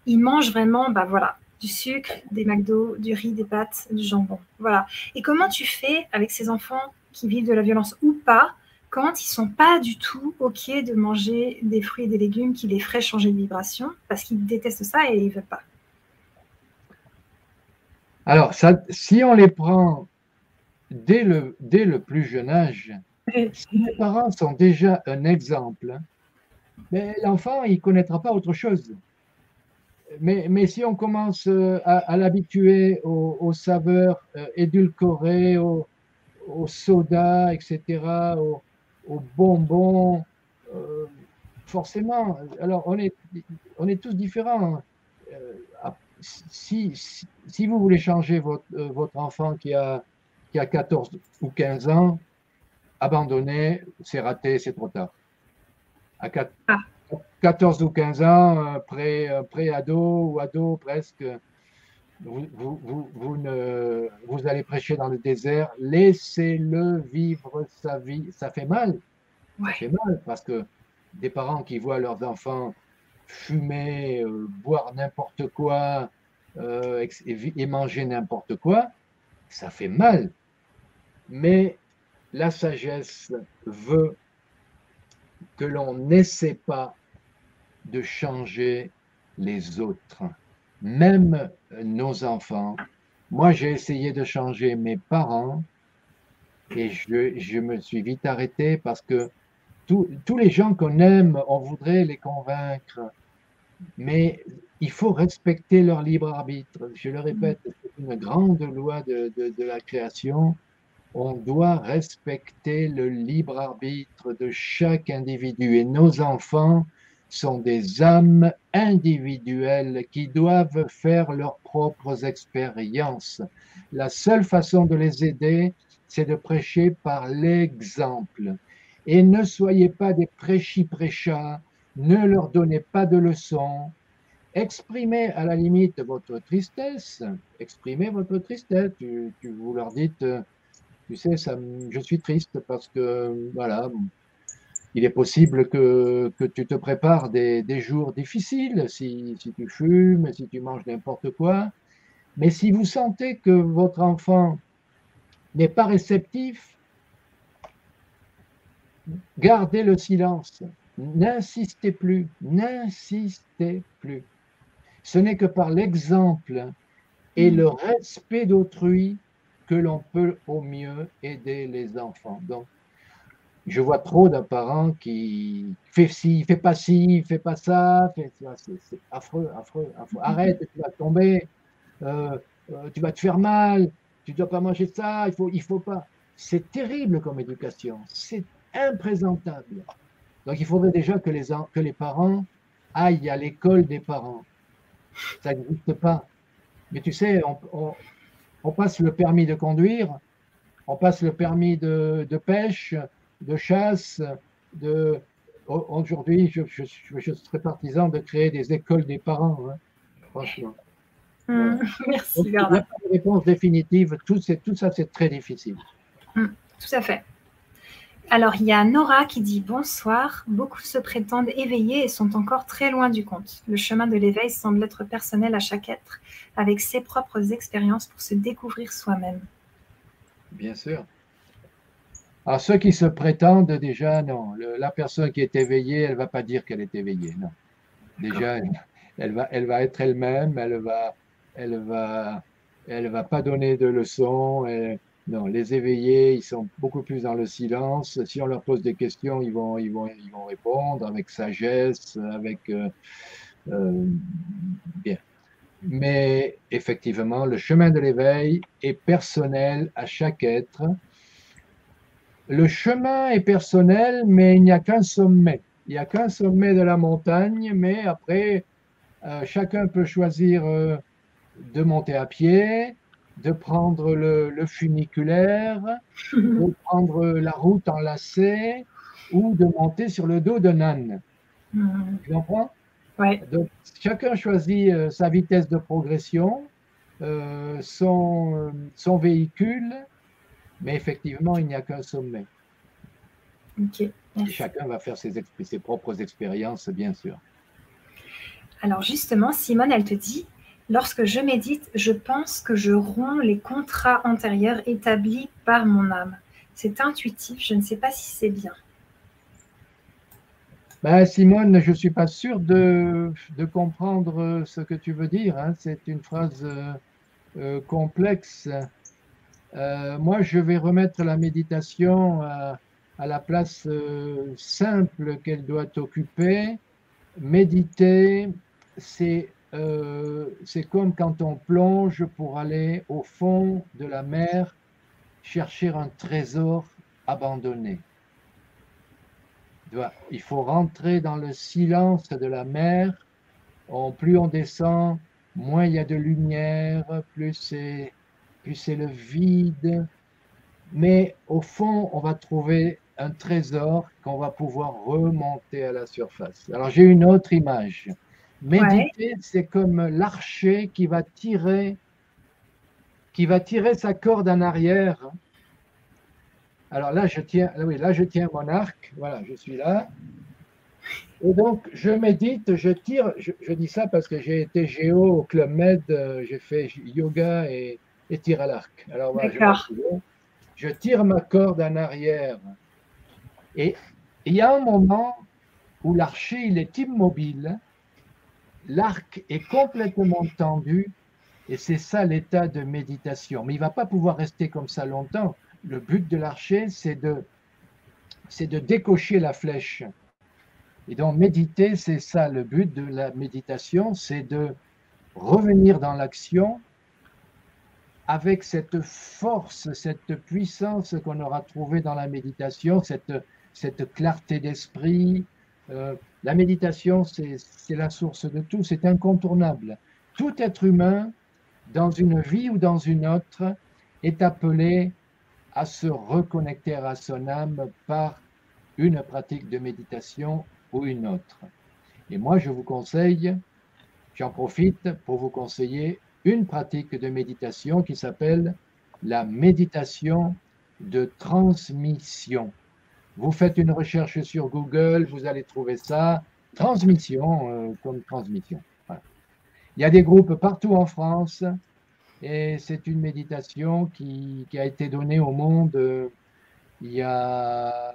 ils mangent vraiment, bah voilà, du sucre, des McDo, du riz, des pâtes, du jambon. Voilà. Et comment tu fais avec ces enfants qui vivent de la violence ou pas quand ils sont pas du tout OK de manger des fruits et des légumes qui les feraient changer de vibration parce qu'ils détestent ça et ils ne veulent pas. Alors, ça, si on les prend dès le, dès le plus jeune âge, si les parents sont déjà un exemple, mais l'enfant, il ne connaîtra pas autre chose. Mais, mais si on commence euh, à, l'habituer aux, saveurs euh, édulcorées, aux, aux sodas, etc., aux, aux bonbons, euh, forcément, alors on est, on est tous différents. Euh, si, si, vous voulez changer votre, euh, votre enfant qui a, qui a 14 ou 15 ans, abandonner, c'est raté, c'est trop tard. À 14 ah. ou 15 ans, pré-ado ou ado presque, vous, vous, vous, ne, vous allez prêcher dans le désert, laissez-le vivre sa vie. Ça fait mal. Ça fait mal parce que des parents qui voient leurs enfants fumer, euh, boire n'importe quoi euh, et, manger n'importe quoi, ça fait mal. Mais la sagesse veut que l'on n'essaie pas de changer les autres même nos enfants. Moi, j'ai essayé de changer mes parents et je, me suis vite arrêté parce que tous les gens qu'on aime, on voudrait les convaincre, mais il faut respecter leur libre arbitre. Je le répète, c'est une grande loi de, de la création. On doit respecter le libre arbitre de chaque individu et nos enfants sont des âmes individuelles qui doivent faire leurs propres expériences. La seule façon de les aider, c'est de prêcher par l'exemple. Et ne soyez pas des prêchis-prêchats, ne leur donnez pas de leçons. Exprimez à la limite votre tristesse, exprimez votre tristesse. Tu, vous leur dites, tu sais, ça, je suis triste parce que, voilà, il est possible que, tu te prépares des, jours difficiles si, tu fumes, si tu manges n'importe quoi. Mais si vous sentez que votre enfant n'est pas réceptif, gardez le silence. N'insistez plus, n'insistez plus. Ce n'est que par l'exemple et le respect d'autrui que l'on peut au mieux aider les enfants. Donc, je vois trop d'un parent qui fait ci, fait pas ci, fait pas ça, c'est affreux, affreux, affreux. Arrête, tu vas tomber, euh, euh, tu vas te faire mal, tu dois pas manger ça, il faut, il faut pas. C'est terrible comme éducation, c'est imprésentable. Donc il faudrait déjà que les, que les parents aillent à l'école des parents. Ça n'existe pas. Mais tu sais, on, on, passe le permis de conduire, on passe le permis de, de pêche, de chasse, de aujourd'hui, je, je, serais partisan de créer des écoles des parents, hein, franchement. Merci, Bernard. Il pas de réponse définitive, tout, tout ça, c'est très difficile. Hum, tout à fait. Alors, il y a Nora qui dit bonsoir. Beaucoup se prétendent éveillés et sont encore très loin du compte. Le chemin de l'éveil semble être personnel à chaque être, avec ses propres expériences pour se découvrir soi-même. Bien sûr. Alors, ceux qui se prétendent, déjà, non. la personne qui est éveillée, elle ne va pas dire qu'elle est éveillée, non. Déjà, elle, va, elle va être elle-même, elle va, elle va, elle va pas donner de leçons. non, les éveillés, ils sont beaucoup plus dans le silence. Si on leur pose des questions, ils vont, ils vont, ils vont répondre avec sagesse, avec euh, euh, bien. Mais effectivement, le chemin de l'éveil est personnel à chaque être le chemin est personnel, mais il n'y a qu'un sommet. Il n'y a qu'un sommet de la montagne, mais après, euh, chacun peut choisir euh, de monter à pied, de prendre le, funiculaire, de prendre la route en lacet ou de monter sur le dos d'un âne. Mm. Tu comprends? Ouais. Donc, chacun choisit euh, sa vitesse de progression, son, son véhicule, mais effectivement, il n'y a qu'un sommet. Ok. Et chacun va faire ses, propres expériences, bien sûr. Alors justement, Simone, elle te dit, lorsque je médite, je pense que je romps les contrats antérieurs établis par mon âme. C'est intuitif, je ne sais pas si c'est bien. Ben, Simone, je ne suis pas sûr de, de comprendre ce que tu veux dire. hein. C'est une phrase euh, euh, complexe. Euh, moi, je vais remettre la méditation à, la place euh, simple qu'elle doit occuper. Méditer, c'est euh, c'est comme quand on plonge pour aller au fond de la mer chercher un trésor abandonné. Il faut rentrer dans le silence de la mer. Plus on descend, moins il y a de lumière, plus c'est c'est le vide. Mais au fond, on va trouver un trésor qu'on va pouvoir remonter à la surface. Alors j'ai une autre image. Méditer, c'est comme l'archer qui va tirer, qui va tirer sa corde en arrière. Alors là, je tiens, oui, là, je tiens mon arc. Voilà, je suis là. Et donc, je médite, je tire. Je, je dis ça parce que j'ai été géo au Club Med, euh, j'ai fait yoga et, et tir à l'arc. Alors voilà, je tire ma corde en arrière. Et il y a un moment où l'archer, il est immobile. L'arc est complètement tendu. Et c'est ça l'état de méditation. Mais il ne va pas pouvoir rester comme ça longtemps. Le but de l'archer, c'est de, c'est de décocher la flèche. Et donc méditer, c'est ça le but de la méditation, c'est de revenir dans l'action avec cette force, cette puissance qu'on aura trouvée dans la méditation, cette, cette clarté d'esprit. Euh, la méditation, c'est c'est la source de tout, c'est incontournable. Tout être humain, dans une vie ou dans une autre, est appelé à se reconnecter à son âme par une pratique de méditation ou une autre. Et moi, je vous conseille, j'en profite pour vous conseiller une pratique de méditation qui s'appelle la méditation de transmission. Vous faites une recherche sur Google, vous allez trouver ça, transmission euh, comme transmission. Il y a des groupes partout en France et c'est une méditation qui, qui a été donnée au monde euh, il y a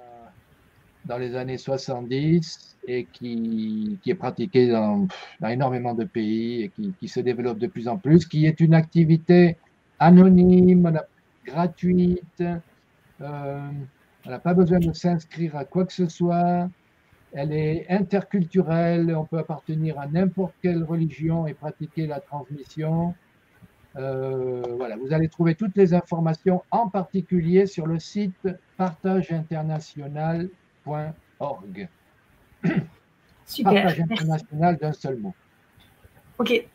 dans les années 70 et qui, est pratiquée dans, énormément de pays et qui, se développe de plus en plus, qui est une activité anonyme, gratuite, euh, on n'a pas besoin de s'inscrire à quoi que ce soit, elle est interculturelle, on peut appartenir à n'importe quelle religion et pratiquer la transmission. Euh, voilà, vous allez trouver toutes les informations, en particulier sur le site partageinternational.org. Super. Partage international d'un seul mot. Ok.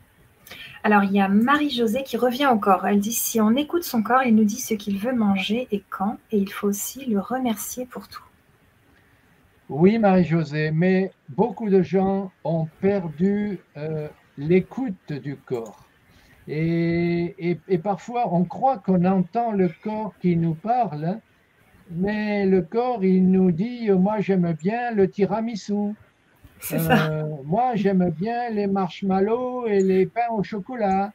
Alors, il y a Marie-Josée qui revient au corps. Elle dit si on écoute son corps, il nous dit ce qu'il veut manger et quand, et il faut aussi le remercier pour tout. Oui, Marie-Josée, mais beaucoup de gens ont perdu euh, l'écoute du corps. Et, et- et parfois, on croit qu'on entend le corps qui nous parle, hein, mais le corps, il nous dit, moi j'aime bien le tiramisu, C'est ça. Euh, moi j'aime bien les marshmallows et les pains au chocolat.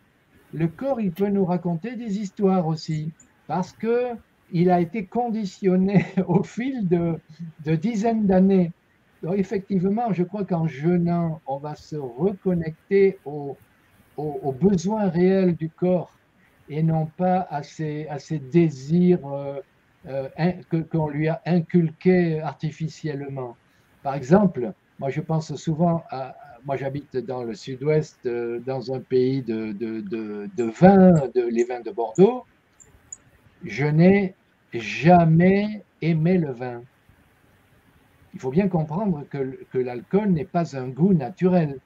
Le corps, il peut nous raconter des histoires aussi, parce que il a été conditionné au fil de, de dizaines d'années. Donc, effectivement, je crois qu'en jeûnant, on va se reconnecter aux, aux- aux besoins réels du corps et non pas à ces, à ces désirs euh, euh, qu'on lui a inculqués artificiellement. Par exemple, moi je pense souvent à. Moi j'habite dans le sud-ouest, euh, dans un pays de, de, de, de vin, de, les vins de Bordeaux. Je n'ai jamais aimé le vin. Il faut bien comprendre que, que l'alcool n'est pas un goût naturel.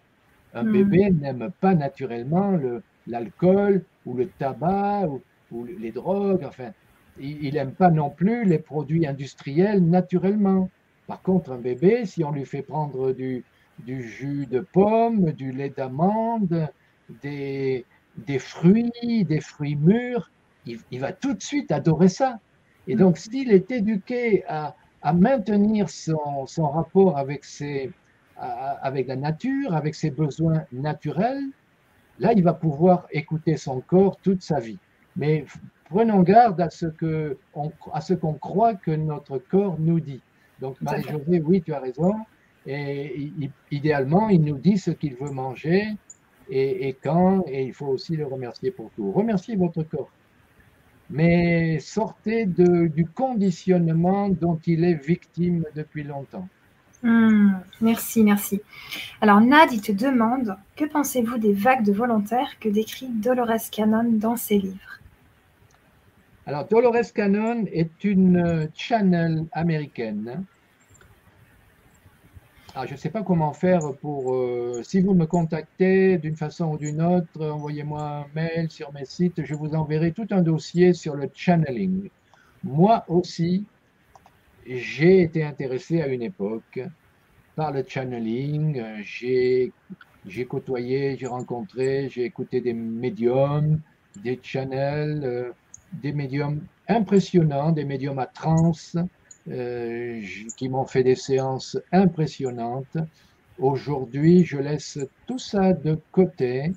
Un Mm. bébé n'aime pas naturellement le- l'alcool ou le tabac ou, ou les drogues. Enfin, il n'aime pas non plus les produits industriels naturellement. Par contre, un bébé, si on lui fait prendre du, du jus de pomme, du lait d'amande, des, des fruits, des fruits mûrs, il, va tout de suite adorer ça. Et donc, s'il est éduqué à, maintenir son, rapport avec, ses, avec la nature, avec ses besoins naturels, là, il va pouvoir écouter son corps toute sa vie. Mais prenons garde à ce qu'on croit que notre corps nous dit. Donc, Marie-Josée, oui, tu as raison. Et idéalement, il nous dit ce qu'il veut manger et, quand, et il faut aussi le remercier pour tout. Remerciez votre corps. Mais sortez du conditionnement dont il est victime depuis longtemps. Hmm, merci, merci. Alors Nad, il te demande, que pensez-vous des vagues de volontaires que décrit Dolores Cannon dans ses livres? Alors Dolores Cannon est une channel américaine ah, je ne sais pas comment faire pour. Euh, si vous me contactez d'une façon ou d'une autre, envoyez-moi un mail sur mes sites, je vous enverrai tout un dossier sur le channeling. Moi aussi, j'ai été intéressé à une époque par le channeling. J'ai, j'ai côtoyé, j'ai rencontré, j'ai écouté des médiums, des channels, euh, des médiums impressionnants, des médiums à trans euh, qui m'ont fait des séances impressionnantes. Aujourd'hui, je laisse tout ça de côté.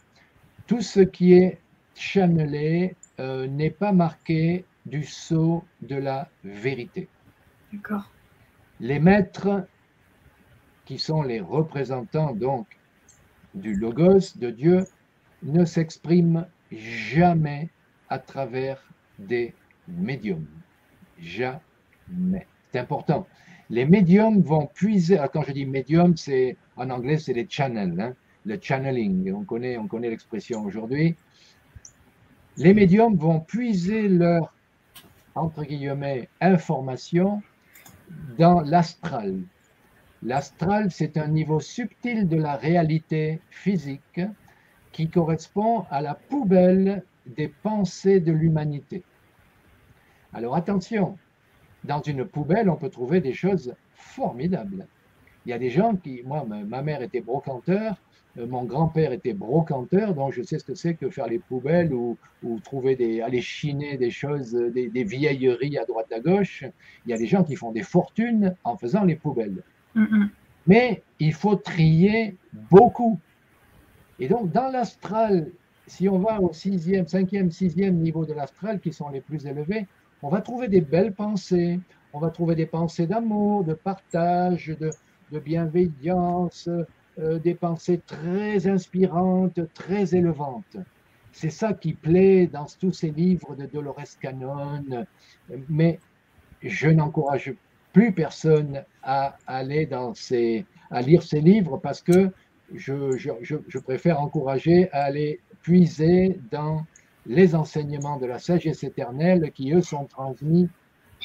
Tout ce qui est channelé euh, n'est pas marqué du sceau de la vérité. D'accord. Les maîtres, qui sont les représentants donc du logos de Dieu, ne s'expriment jamais à travers des médiums. Jamais. C'est important. Les médiums vont puiser, ah, quand je dis médium, c'est en anglais, c'est les channels, hein, le channeling. On connaît, on connaît l'expression aujourd'hui. Les médiums vont puiser leur, entre guillemets, information dans l'astral. L'astral, c'est un niveau subtil de la réalité physique qui correspond à la poubelle des pensées de l'humanité. Alors attention, dans une poubelle, on peut trouver des choses formidables. Il y a des gens qui, moi, ma mère était brocanteur, euh, mon grand-père était brocanteur, donc je sais ce que c'est que faire les poubelles ou, trouver des, aller chiner des choses, des, vieilleries à droite à gauche. Il y a des gens qui font des fortunes en faisant les poubelles. Mais il faut trier beaucoup. Et donc, dans l'astral, si on va au sixième, cinquième, sixième niveau de l'astral, qui sont les plus élevés, on va trouver des belles pensées, on va trouver des pensées d'amour, de partage, de, bienveillance, euh, des pensées très inspirantes, très élevantes. C'est ça qui plaît dans tous ces livres de Dolores Cannon, mais je n'encourage plus personne à aller dans ces, à lire ces livres parce que je, je préfère encourager à aller puiser dans les enseignements de la sagesse éternelle qui, eux, sont transmis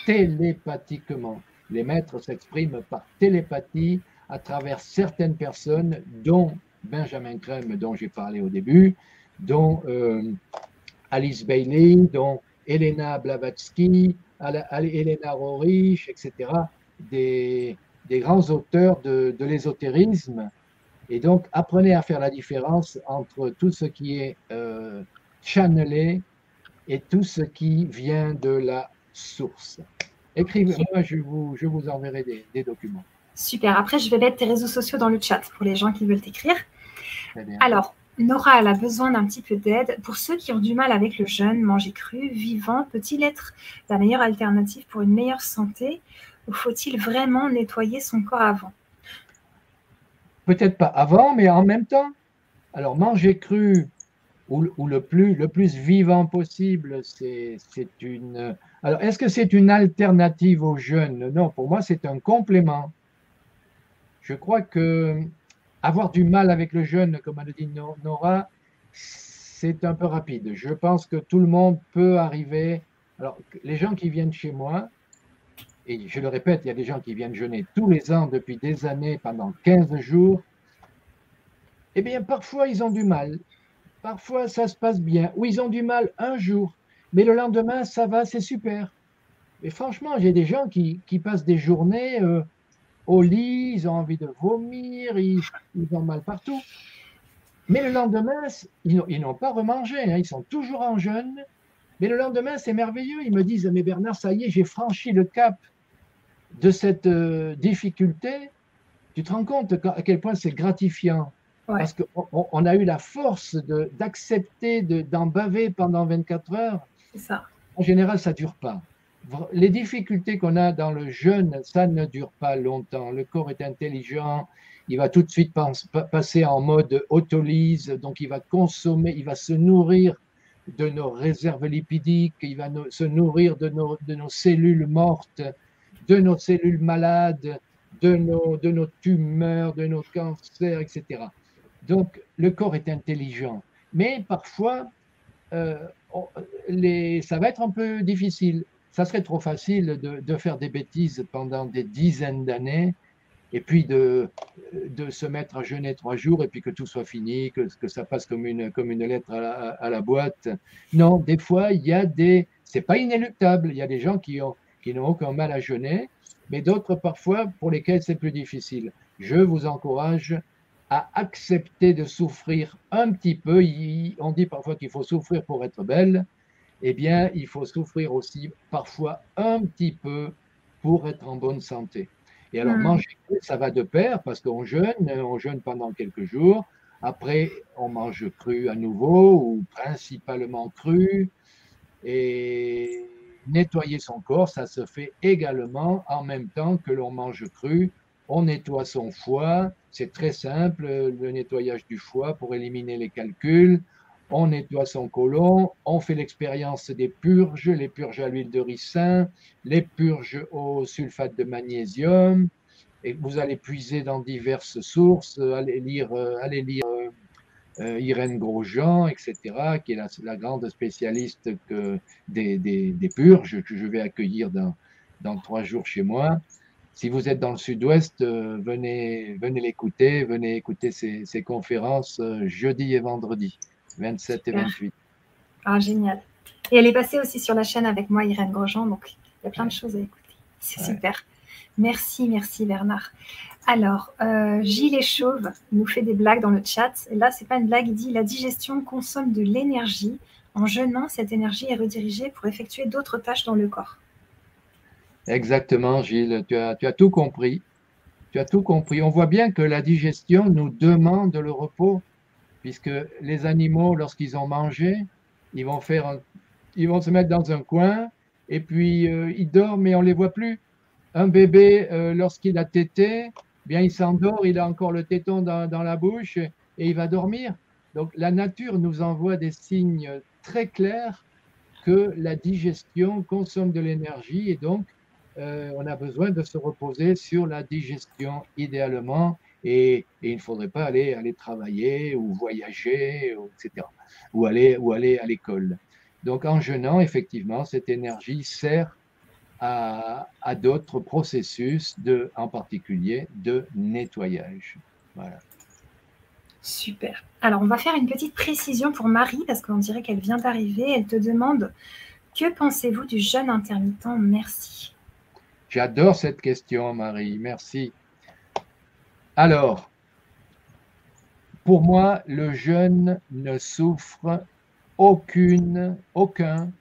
télépathiquement. Les maîtres s'expriment par télépathie à travers certaines personnes, dont Benjamin Crème, dont j'ai parlé au début, dont euh, Alice Bailey, dont Elena Blavatsky, Elena Rorich, etc., des, grands auteurs de, l'ésotérisme. Et donc, apprenez à faire la différence entre tout ce qui est euh, channeler et tout ce qui vient de la source. Écrivez-moi, je vous, je vous enverrai des, documents. Super. Après, je vais mettre tes réseaux sociaux dans le chat pour les gens qui veulent t'écrire. Alors, Nora, elle a besoin d'un petit peu d'aide. Pour ceux qui ont du mal avec le jeûne, manger cru, vivant, peut-il être la meilleure alternative pour une meilleure santé ou faut-il vraiment nettoyer son corps avant? Peut-être pas avant, mais en même temps. Alors, manger cru, ou, le, plus, le plus vivant possible. C'est une. Alors, est-ce que c'est une alternative aux jeunes? Non, pour moi, c'est un complément. Je crois que avoir du mal avec le jeune, comme a dit Nora, c'est un peu rapide. Je pense que tout le monde peut arriver. Alors, les gens qui viennent chez moi, et je le répète, il y a des gens qui viennent jeûner tous les ans depuis des années pendant 15 jours. Eh bien, parfois, ils ont du mal. Parfois, ça se passe bien. Ou ils ont du mal un jour, mais le lendemain, ça va, c'est super. Mais franchement, j'ai des gens qui, passent des journées euh, au lit, ils ont envie de vomir, ils, ont mal partout. Mais le lendemain, ils n'ont pas remangé, hein, ils sont toujours en jeûne. Mais le lendemain, c'est merveilleux. Ils me disent, mais Bernard, ça y est, j'ai franchi le cap de cette euh, difficulté. Tu te rends compte à quel point c'est gratifiant? Parce qu'on on a eu la force d'accepter d'en baver pendant 24 heures. Ça. En général, ça ne dure pas. Les difficultés qu'on a dans le jeûne, ça ne dure pas longtemps. Le corps est intelligent, il va tout de suite passer en mode autolyse, donc il va consommer, il va se nourrir de nos réserves lipidiques, il va se nourrir de nos, de nos cellules mortes, de nos cellules malades, de nos, de nos tumeurs, de nos cancers, etc. Donc, le corps est intelligent. Mais parfois, euh, ça va être un peu difficile. Ça serait trop facile de, faire des bêtises pendant des dizaines d'années et puis de, se mettre à jeûner trois jours et puis que tout soit fini, que, ça passe comme une, lettre à la, boîte. Non, des fois, il y a des. C'est pas inéluctable. Il y a des gens qui n'ont aucun mal à jeûner, mais d'autres parfois pour lesquels c'est plus difficile. Je vous encourage à accepter de souffrir un petit peu. On dit parfois qu'il faut souffrir pour être belle. Eh bien, il faut souffrir aussi parfois un petit peu pour être en bonne santé. Et alors, hmm. manger, ça va de pair parce qu'on jeûne, on jeûne pendant quelques jours. Après, on mange cru à nouveau ou principalement cru. Et nettoyer son corps, ça se fait également en même temps que l'on mange cru on nettoie son foie, c'est très simple, le nettoyage du foie pour éliminer les calculs. On nettoie son côlon, on fait l'expérience des purges, les purges à l'huile de ricin, les purges au sulfate de magnésium. Et vous allez puiser dans diverses sources, allez lire, euh, lire euh, Irène Grosjean, etc., qui est la, grande spécialiste des, purges que je vais accueillir dans trois jours chez moi si vous êtes dans le sud-ouest, euh, venez, venez l'écouter, venez écouter ces, conférences euh, jeudi et vendredi, 27 et 28. Ah, génial. Et elle est passée aussi sur la chaîne avec moi, Irène Grosjean, donc il y a plein de choses à écouter. C'est super. Merci, merci Bernard. Alors, euh, Gilles Chauve nous fait des blagues dans le chat. Et là, c'est pas une blague, il dit la digestion consomme de l'énergie. En jeûnant, cette énergie est redirigée pour effectuer d'autres tâches dans le corps. Exactement, Gilles, tu as, tu as tout compris. Tu as tout compris. On voit bien que la digestion nous demande le repos, puisque les animaux, lorsqu'ils ont mangé, ils vont, faire ils vont se mettre dans un coin et puis euh, ils dorment et on ne les voit plus. Un bébé, euh, lorsqu'il a tété, bien il s'endort, il a encore le téton dans la bouche et il va dormir. Donc la nature nous envoie des signes très clairs que la digestion consomme de l'énergie et donc euh, on a besoin de se reposer sur la digestion idéalement et, il ne faudrait pas aller, aller travailler ou voyager, etc. Ou aller, ou aller à l'école. Donc en jeûnant, effectivement, cette énergie sert à, d'autres processus, de, en particulier de nettoyage. Super. Alors, on va faire une petite précision pour Marie, parce qu'on dirait qu'elle vient d'arriver. Elle te demande Que pensez-vous du jeûne intermittent? Merci. J'adore cette question, Marie. Merci. Alors, pour moi, le jeûne ne souffre aucune, aucun,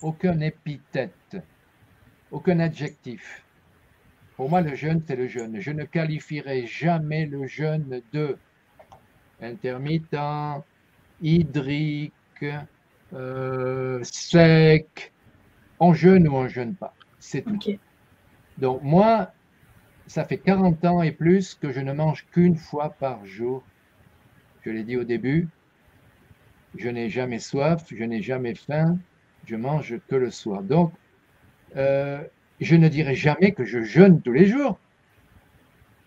aucun épithète, aucun adjectif. Pour moi, le jeûne, c'est le jeûne. Je ne qualifierai jamais le jeûne de intermittent, hydrique, euh, sec. On jeûne ou on jeûne pas. C'est tout. Donc moi, ça fait 40 ans et plus que je ne mange qu'une fois par jour. Je l'ai dit au début, je n'ai jamais soif, je n'ai jamais faim, je mange que le soir. Donc, euh, je ne dirai jamais que je jeûne tous les jours.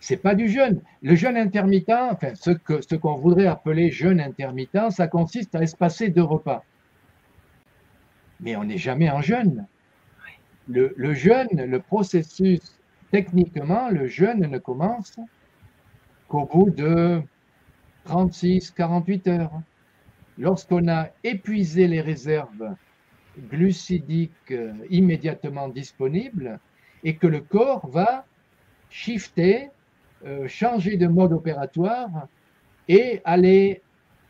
C'est pas du jeûne. Le jeûne intermittent, enfin, ce ce qu'on voudrait appeler jeûne intermittent, ça consiste à espacer deux repas. Mais on n'est jamais en jeûne le, jeûne, le processus, techniquement, le jeûne ne commence qu'au bout de 36, 48 heures. Lorsqu'on a épuisé les réserves glucidiques euh, immédiatement disponibles et que le corps va shifter, euh, changer de mode opératoire et aller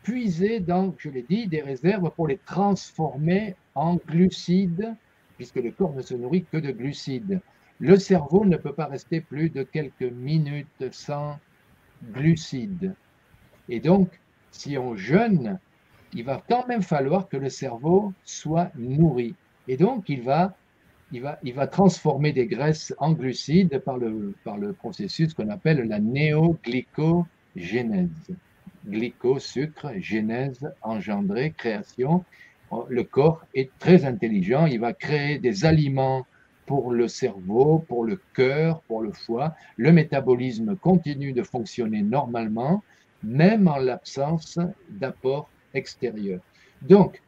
puiser dans, je l'ai dit, des réserves pour les transformer en glucides, puisque le corps ne se nourrit que de glucides. Le cerveau ne peut pas rester plus de quelques minutes sans glucides. Et donc, si on jeûne, il va quand même falloir que le cerveau soit nourri. Et donc, il va, il va, il va transformer des graisses en glucides par le, par le processus qu'on appelle la néoglycogénèse. Glyco, sucre, génèse, engendré, création. Le corps est très intelligent, il va créer des aliments pour le cerveau, pour le cœur, pour le foie. Le métabolisme continue de fonctionner normalement, même en l'absence d'apport extérieur. Donc,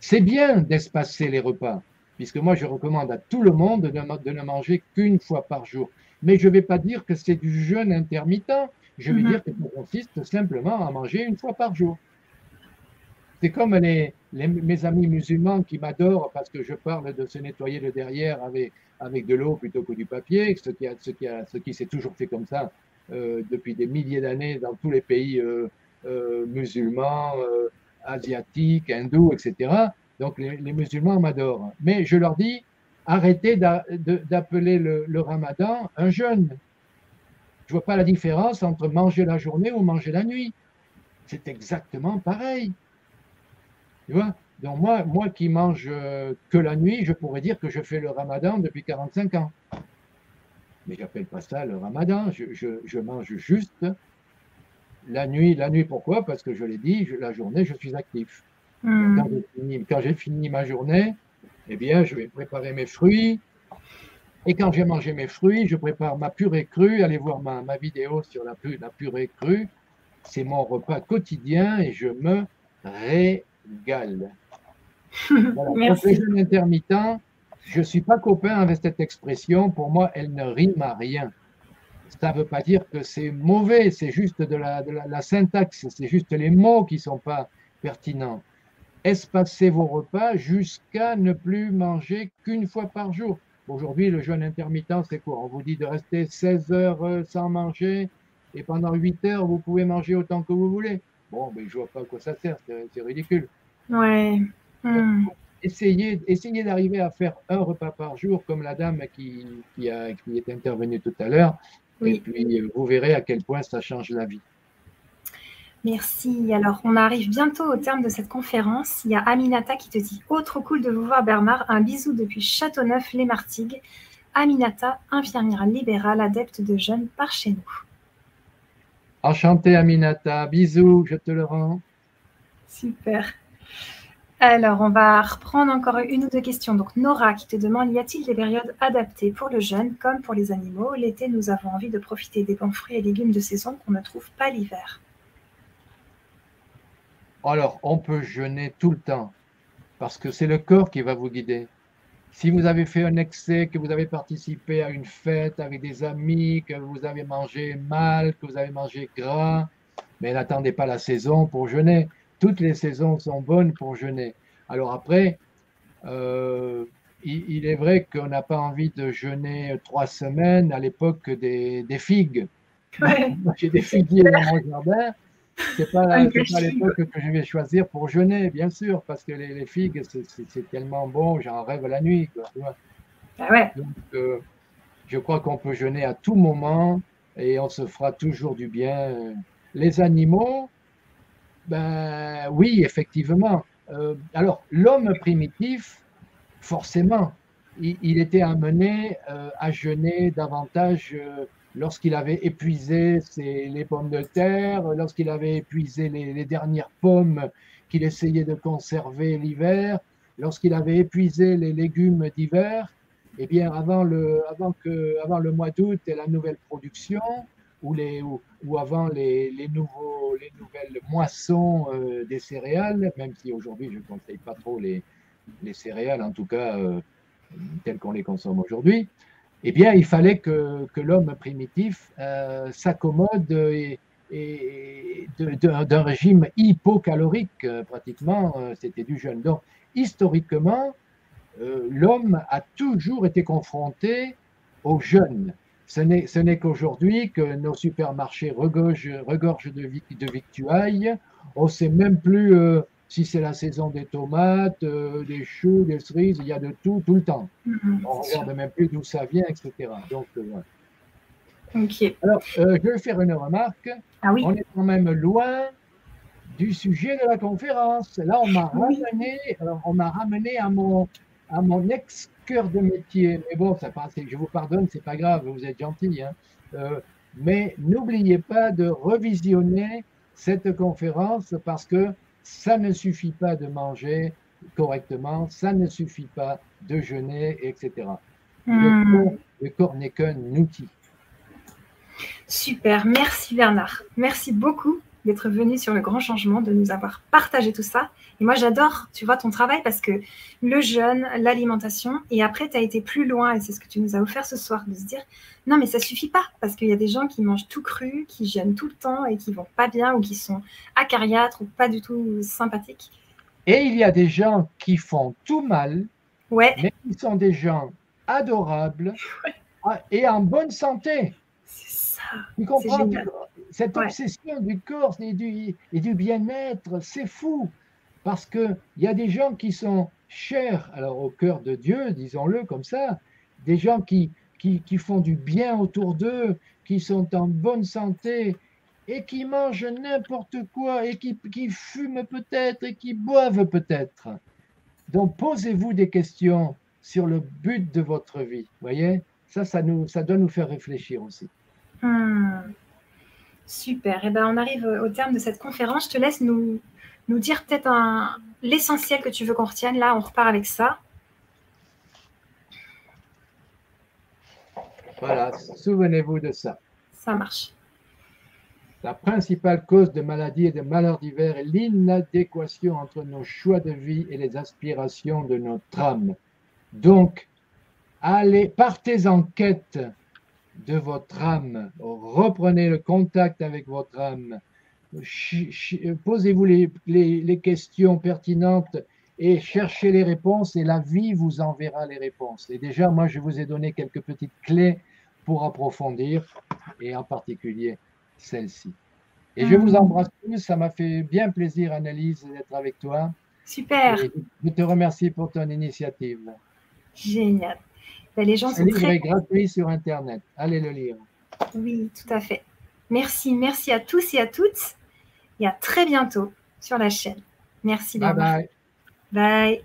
c'est bien d'espacer les repas, puisque moi je recommande à tout le monde de, ne manger qu'une fois par jour. Mais je ne vais pas dire que c'est du jeûne intermittent, je vais mhm. dire que ça consiste simplement à manger une fois par jour. C'est comme les, mes amis musulmans qui m'adorent parce que je parle de se nettoyer le derrière avec, avec de l'eau plutôt que du papier, ce qui, a, ce qui, a, ce qui s'est toujours fait comme ça euh, depuis des milliers d'années dans tous les pays euh, euh, musulmans, asiatiques, hindous, etc. Donc les, musulmans m'adorent. Mais je leur dis, arrêtez d'appeler le, le ramadan un jeûne. Je ne vois pas la différence entre manger la journée ou manger la nuit. C'est exactement pareil. Donc moi, moi qui mange euh, que la nuit, je pourrais dire que je fais le ramadan depuis 45 ans. Mais j'appelle pas ça le ramadan, je, mange juste la nuit. La nuit, pourquoi? Parce que je l'ai dit, la journée, je suis actif. Hmm. Quand j'ai fini, ma journée, eh bien, je vais préparer mes fruits. Et quand j'ai mangé mes fruits, je prépare ma purée crue. Allez voir ma, ma vidéo sur la, la purée crue. C'est mon repas quotidien et je me ré Gall. Merci. intermittent, je ne suis pas copain avec cette expression. Pour moi, elle ne rime à rien. Ça ne veut pas dire que c'est mauvais, c'est juste de la, de la, syntaxe, c'est juste les mots qui ne sont pas pertinents. Espacez vos repas jusqu'à ne plus manger qu'une fois par jour. Aujourd'hui, le jeûne intermittent, c'est quoi? On vous dit de rester 16 heures euh, sans manger et pendant 8 heures, vous pouvez manger autant que vous voulez. Bon, mais je vois pas à quoi ça sert, c'est ridicule. Ouais. Hmm. Essayez, essayez d'arriver à faire un repas par jour, comme la dame qui, qui, a, qui est intervenue tout à l'heure. Et puis, vous verrez à quel point ça change la vie. Merci. Alors, on arrive bientôt au terme de cette conférence. Il y a Aminata qui te dit Autre cool de vous voir, Bernard. Un bisou depuis Châteauneuf-les-Martigues. Aminata, infirmière libérale, adepte de jeunes par chez nous. Enchanté, Aminata. Bisous, je te le rends. Super. Alors, on va reprendre encore une ou deux questions. Donc, Nora qui te demande, y a-t-il des périodes adaptées pour le jeûne comme pour les animaux? L'été, nous avons envie de profiter des bons fruits et légumes de saison qu'on ne trouve pas l'hiver. Alors, on peut jeûner tout le temps parce que c'est le corps qui va vous guider. Si vous avez fait un excès, que vous avez participé à une fête avec des amis, que vous avez mangé mal, que vous avez mangé gras, mais n'attendez pas la saison pour jeûner toutes les saisons sont bonnes pour jeûner. Alors après, euh, il, est vrai qu'on n'a pas envie de jeûner trois semaines à l'époque des, figues. J'ai des figuiers dans mon jardin. Ce n'est pas, l'époque que je vais choisir pour jeûner, bien sûr, parce que les, figues, c'est tellement bon, j'en rêve la nuit. Ah Donc, euh, je crois qu'on peut jeûner à tout moment et on se fera toujours du bien. Les animaux, ben oui, effectivement. Euh, alors, l'homme primitif, forcément, il, était amené euh, à jeûner davantage lorsqu'il avait épuisé les pommes de terre, lorsqu'il avait épuisé les, dernières pommes qu'il essayait de conserver l'hiver, lorsqu'il avait épuisé les légumes d'hiver. Eh bien, avant le, mois d'août et la nouvelle production, ou, avant les, nouveaux, les nouvelles moissons euh, des céréales, même si aujourd'hui je ne conseille pas trop les, les céréales, en tout cas euh, telles qu'on les consomme aujourd'hui, eh bien, il fallait que, l'homme primitif euh, s'accommode d'un régime hypocalorique, pratiquement, c'était du jeûne. Donc, historiquement, l'homme a toujours été confronté au jeûne ce n'est qu'aujourd'hui que nos supermarchés regorgent, de, victuailles. On ne sait même plus euh, si c'est la saison des tomates, euh, des choux, des cerises, il y a de tout, tout le temps. On ne regarde même plus d'où ça vient, etc. Donc, voilà. Alors, je vais faire une remarque. Ah on est quand même loin du sujet de la conférence. Là, on m'a ramené, on m'a ramené à mon, à mon ex-cœur de métier. Mais bon, ça passe, je vous pardonne, c'est pas grave, vous êtes gentil. Hein. Euh, mais n'oubliez pas de revisionner cette conférence parce que ça ne suffit pas de manger correctement, ça ne suffit pas de jeûner, etc. Le hmm. corps, le corps n'est qu'un outil. Super, merci Bernard. Merci beaucoup d'être venu sur le grand changement, de nous avoir partagé tout ça. Et moi, j'adore, tu vois, ton travail parce que le jeûne, l'alimentation, et après, tu as été plus loin, et c'est ce que tu nous as offert ce soir, de se dire, non, mais ça suffit pas, parce qu'il y a des gens qui mangent tout cru, qui jeûnent tout le temps et qui vont pas bien, ou qui sont acariâtres, ou pas du tout sympathiques. Et il y a des gens qui font tout mal, ouais. mais qui sont des gens adorables et en bonne santé. C'est ça. Tu comprends? Cette obsession du corps et du, et du bien-être, c'est fou. Parce qu'il y a des gens qui sont chers alors, au cœur de Dieu, disons-le comme ça, des gens qui, qui, qui font du bien autour d'eux, qui sont en bonne santé et qui mangent n'importe quoi et qui, qui fument peut-être et qui boivent peut-être. Donc posez-vous des questions sur le but de votre vie. Voyez, ça, ça, nous, ça doit nous faire réfléchir aussi. Hmm. Super. Eh ben, on arrive au terme de cette conférence. Je te laisse nous, nous dire peut-être l'essentiel que tu veux qu'on retienne. Là, on repart avec ça. Voilà, souvenez-vous de ça. Ça marche. La principale cause de maladies et de malheurs divers est l'inadéquation entre nos choix de vie et les aspirations de notre âme. Donc, allez, partez en quête de votre âme. Reprenez le contact avec votre âme. Posez-vous les, questions pertinentes et cherchez les réponses et la vie vous enverra les réponses. Et déjà, moi, je vous ai donné quelques petites clés pour approfondir et en particulier celle-ci. Et je vous embrasse tous. Ça m'a fait bien plaisir, Annelise, d'être avec toi. Super. je te remercie pour ton initiative. Génial. Ben, les gens sont livre est gratuit sur Internet. Allez le lire. Oui, tout à fait. Merci, merci à tous et à toutes. Et à très bientôt sur la chaîne. Merci. Bye bye. Bye.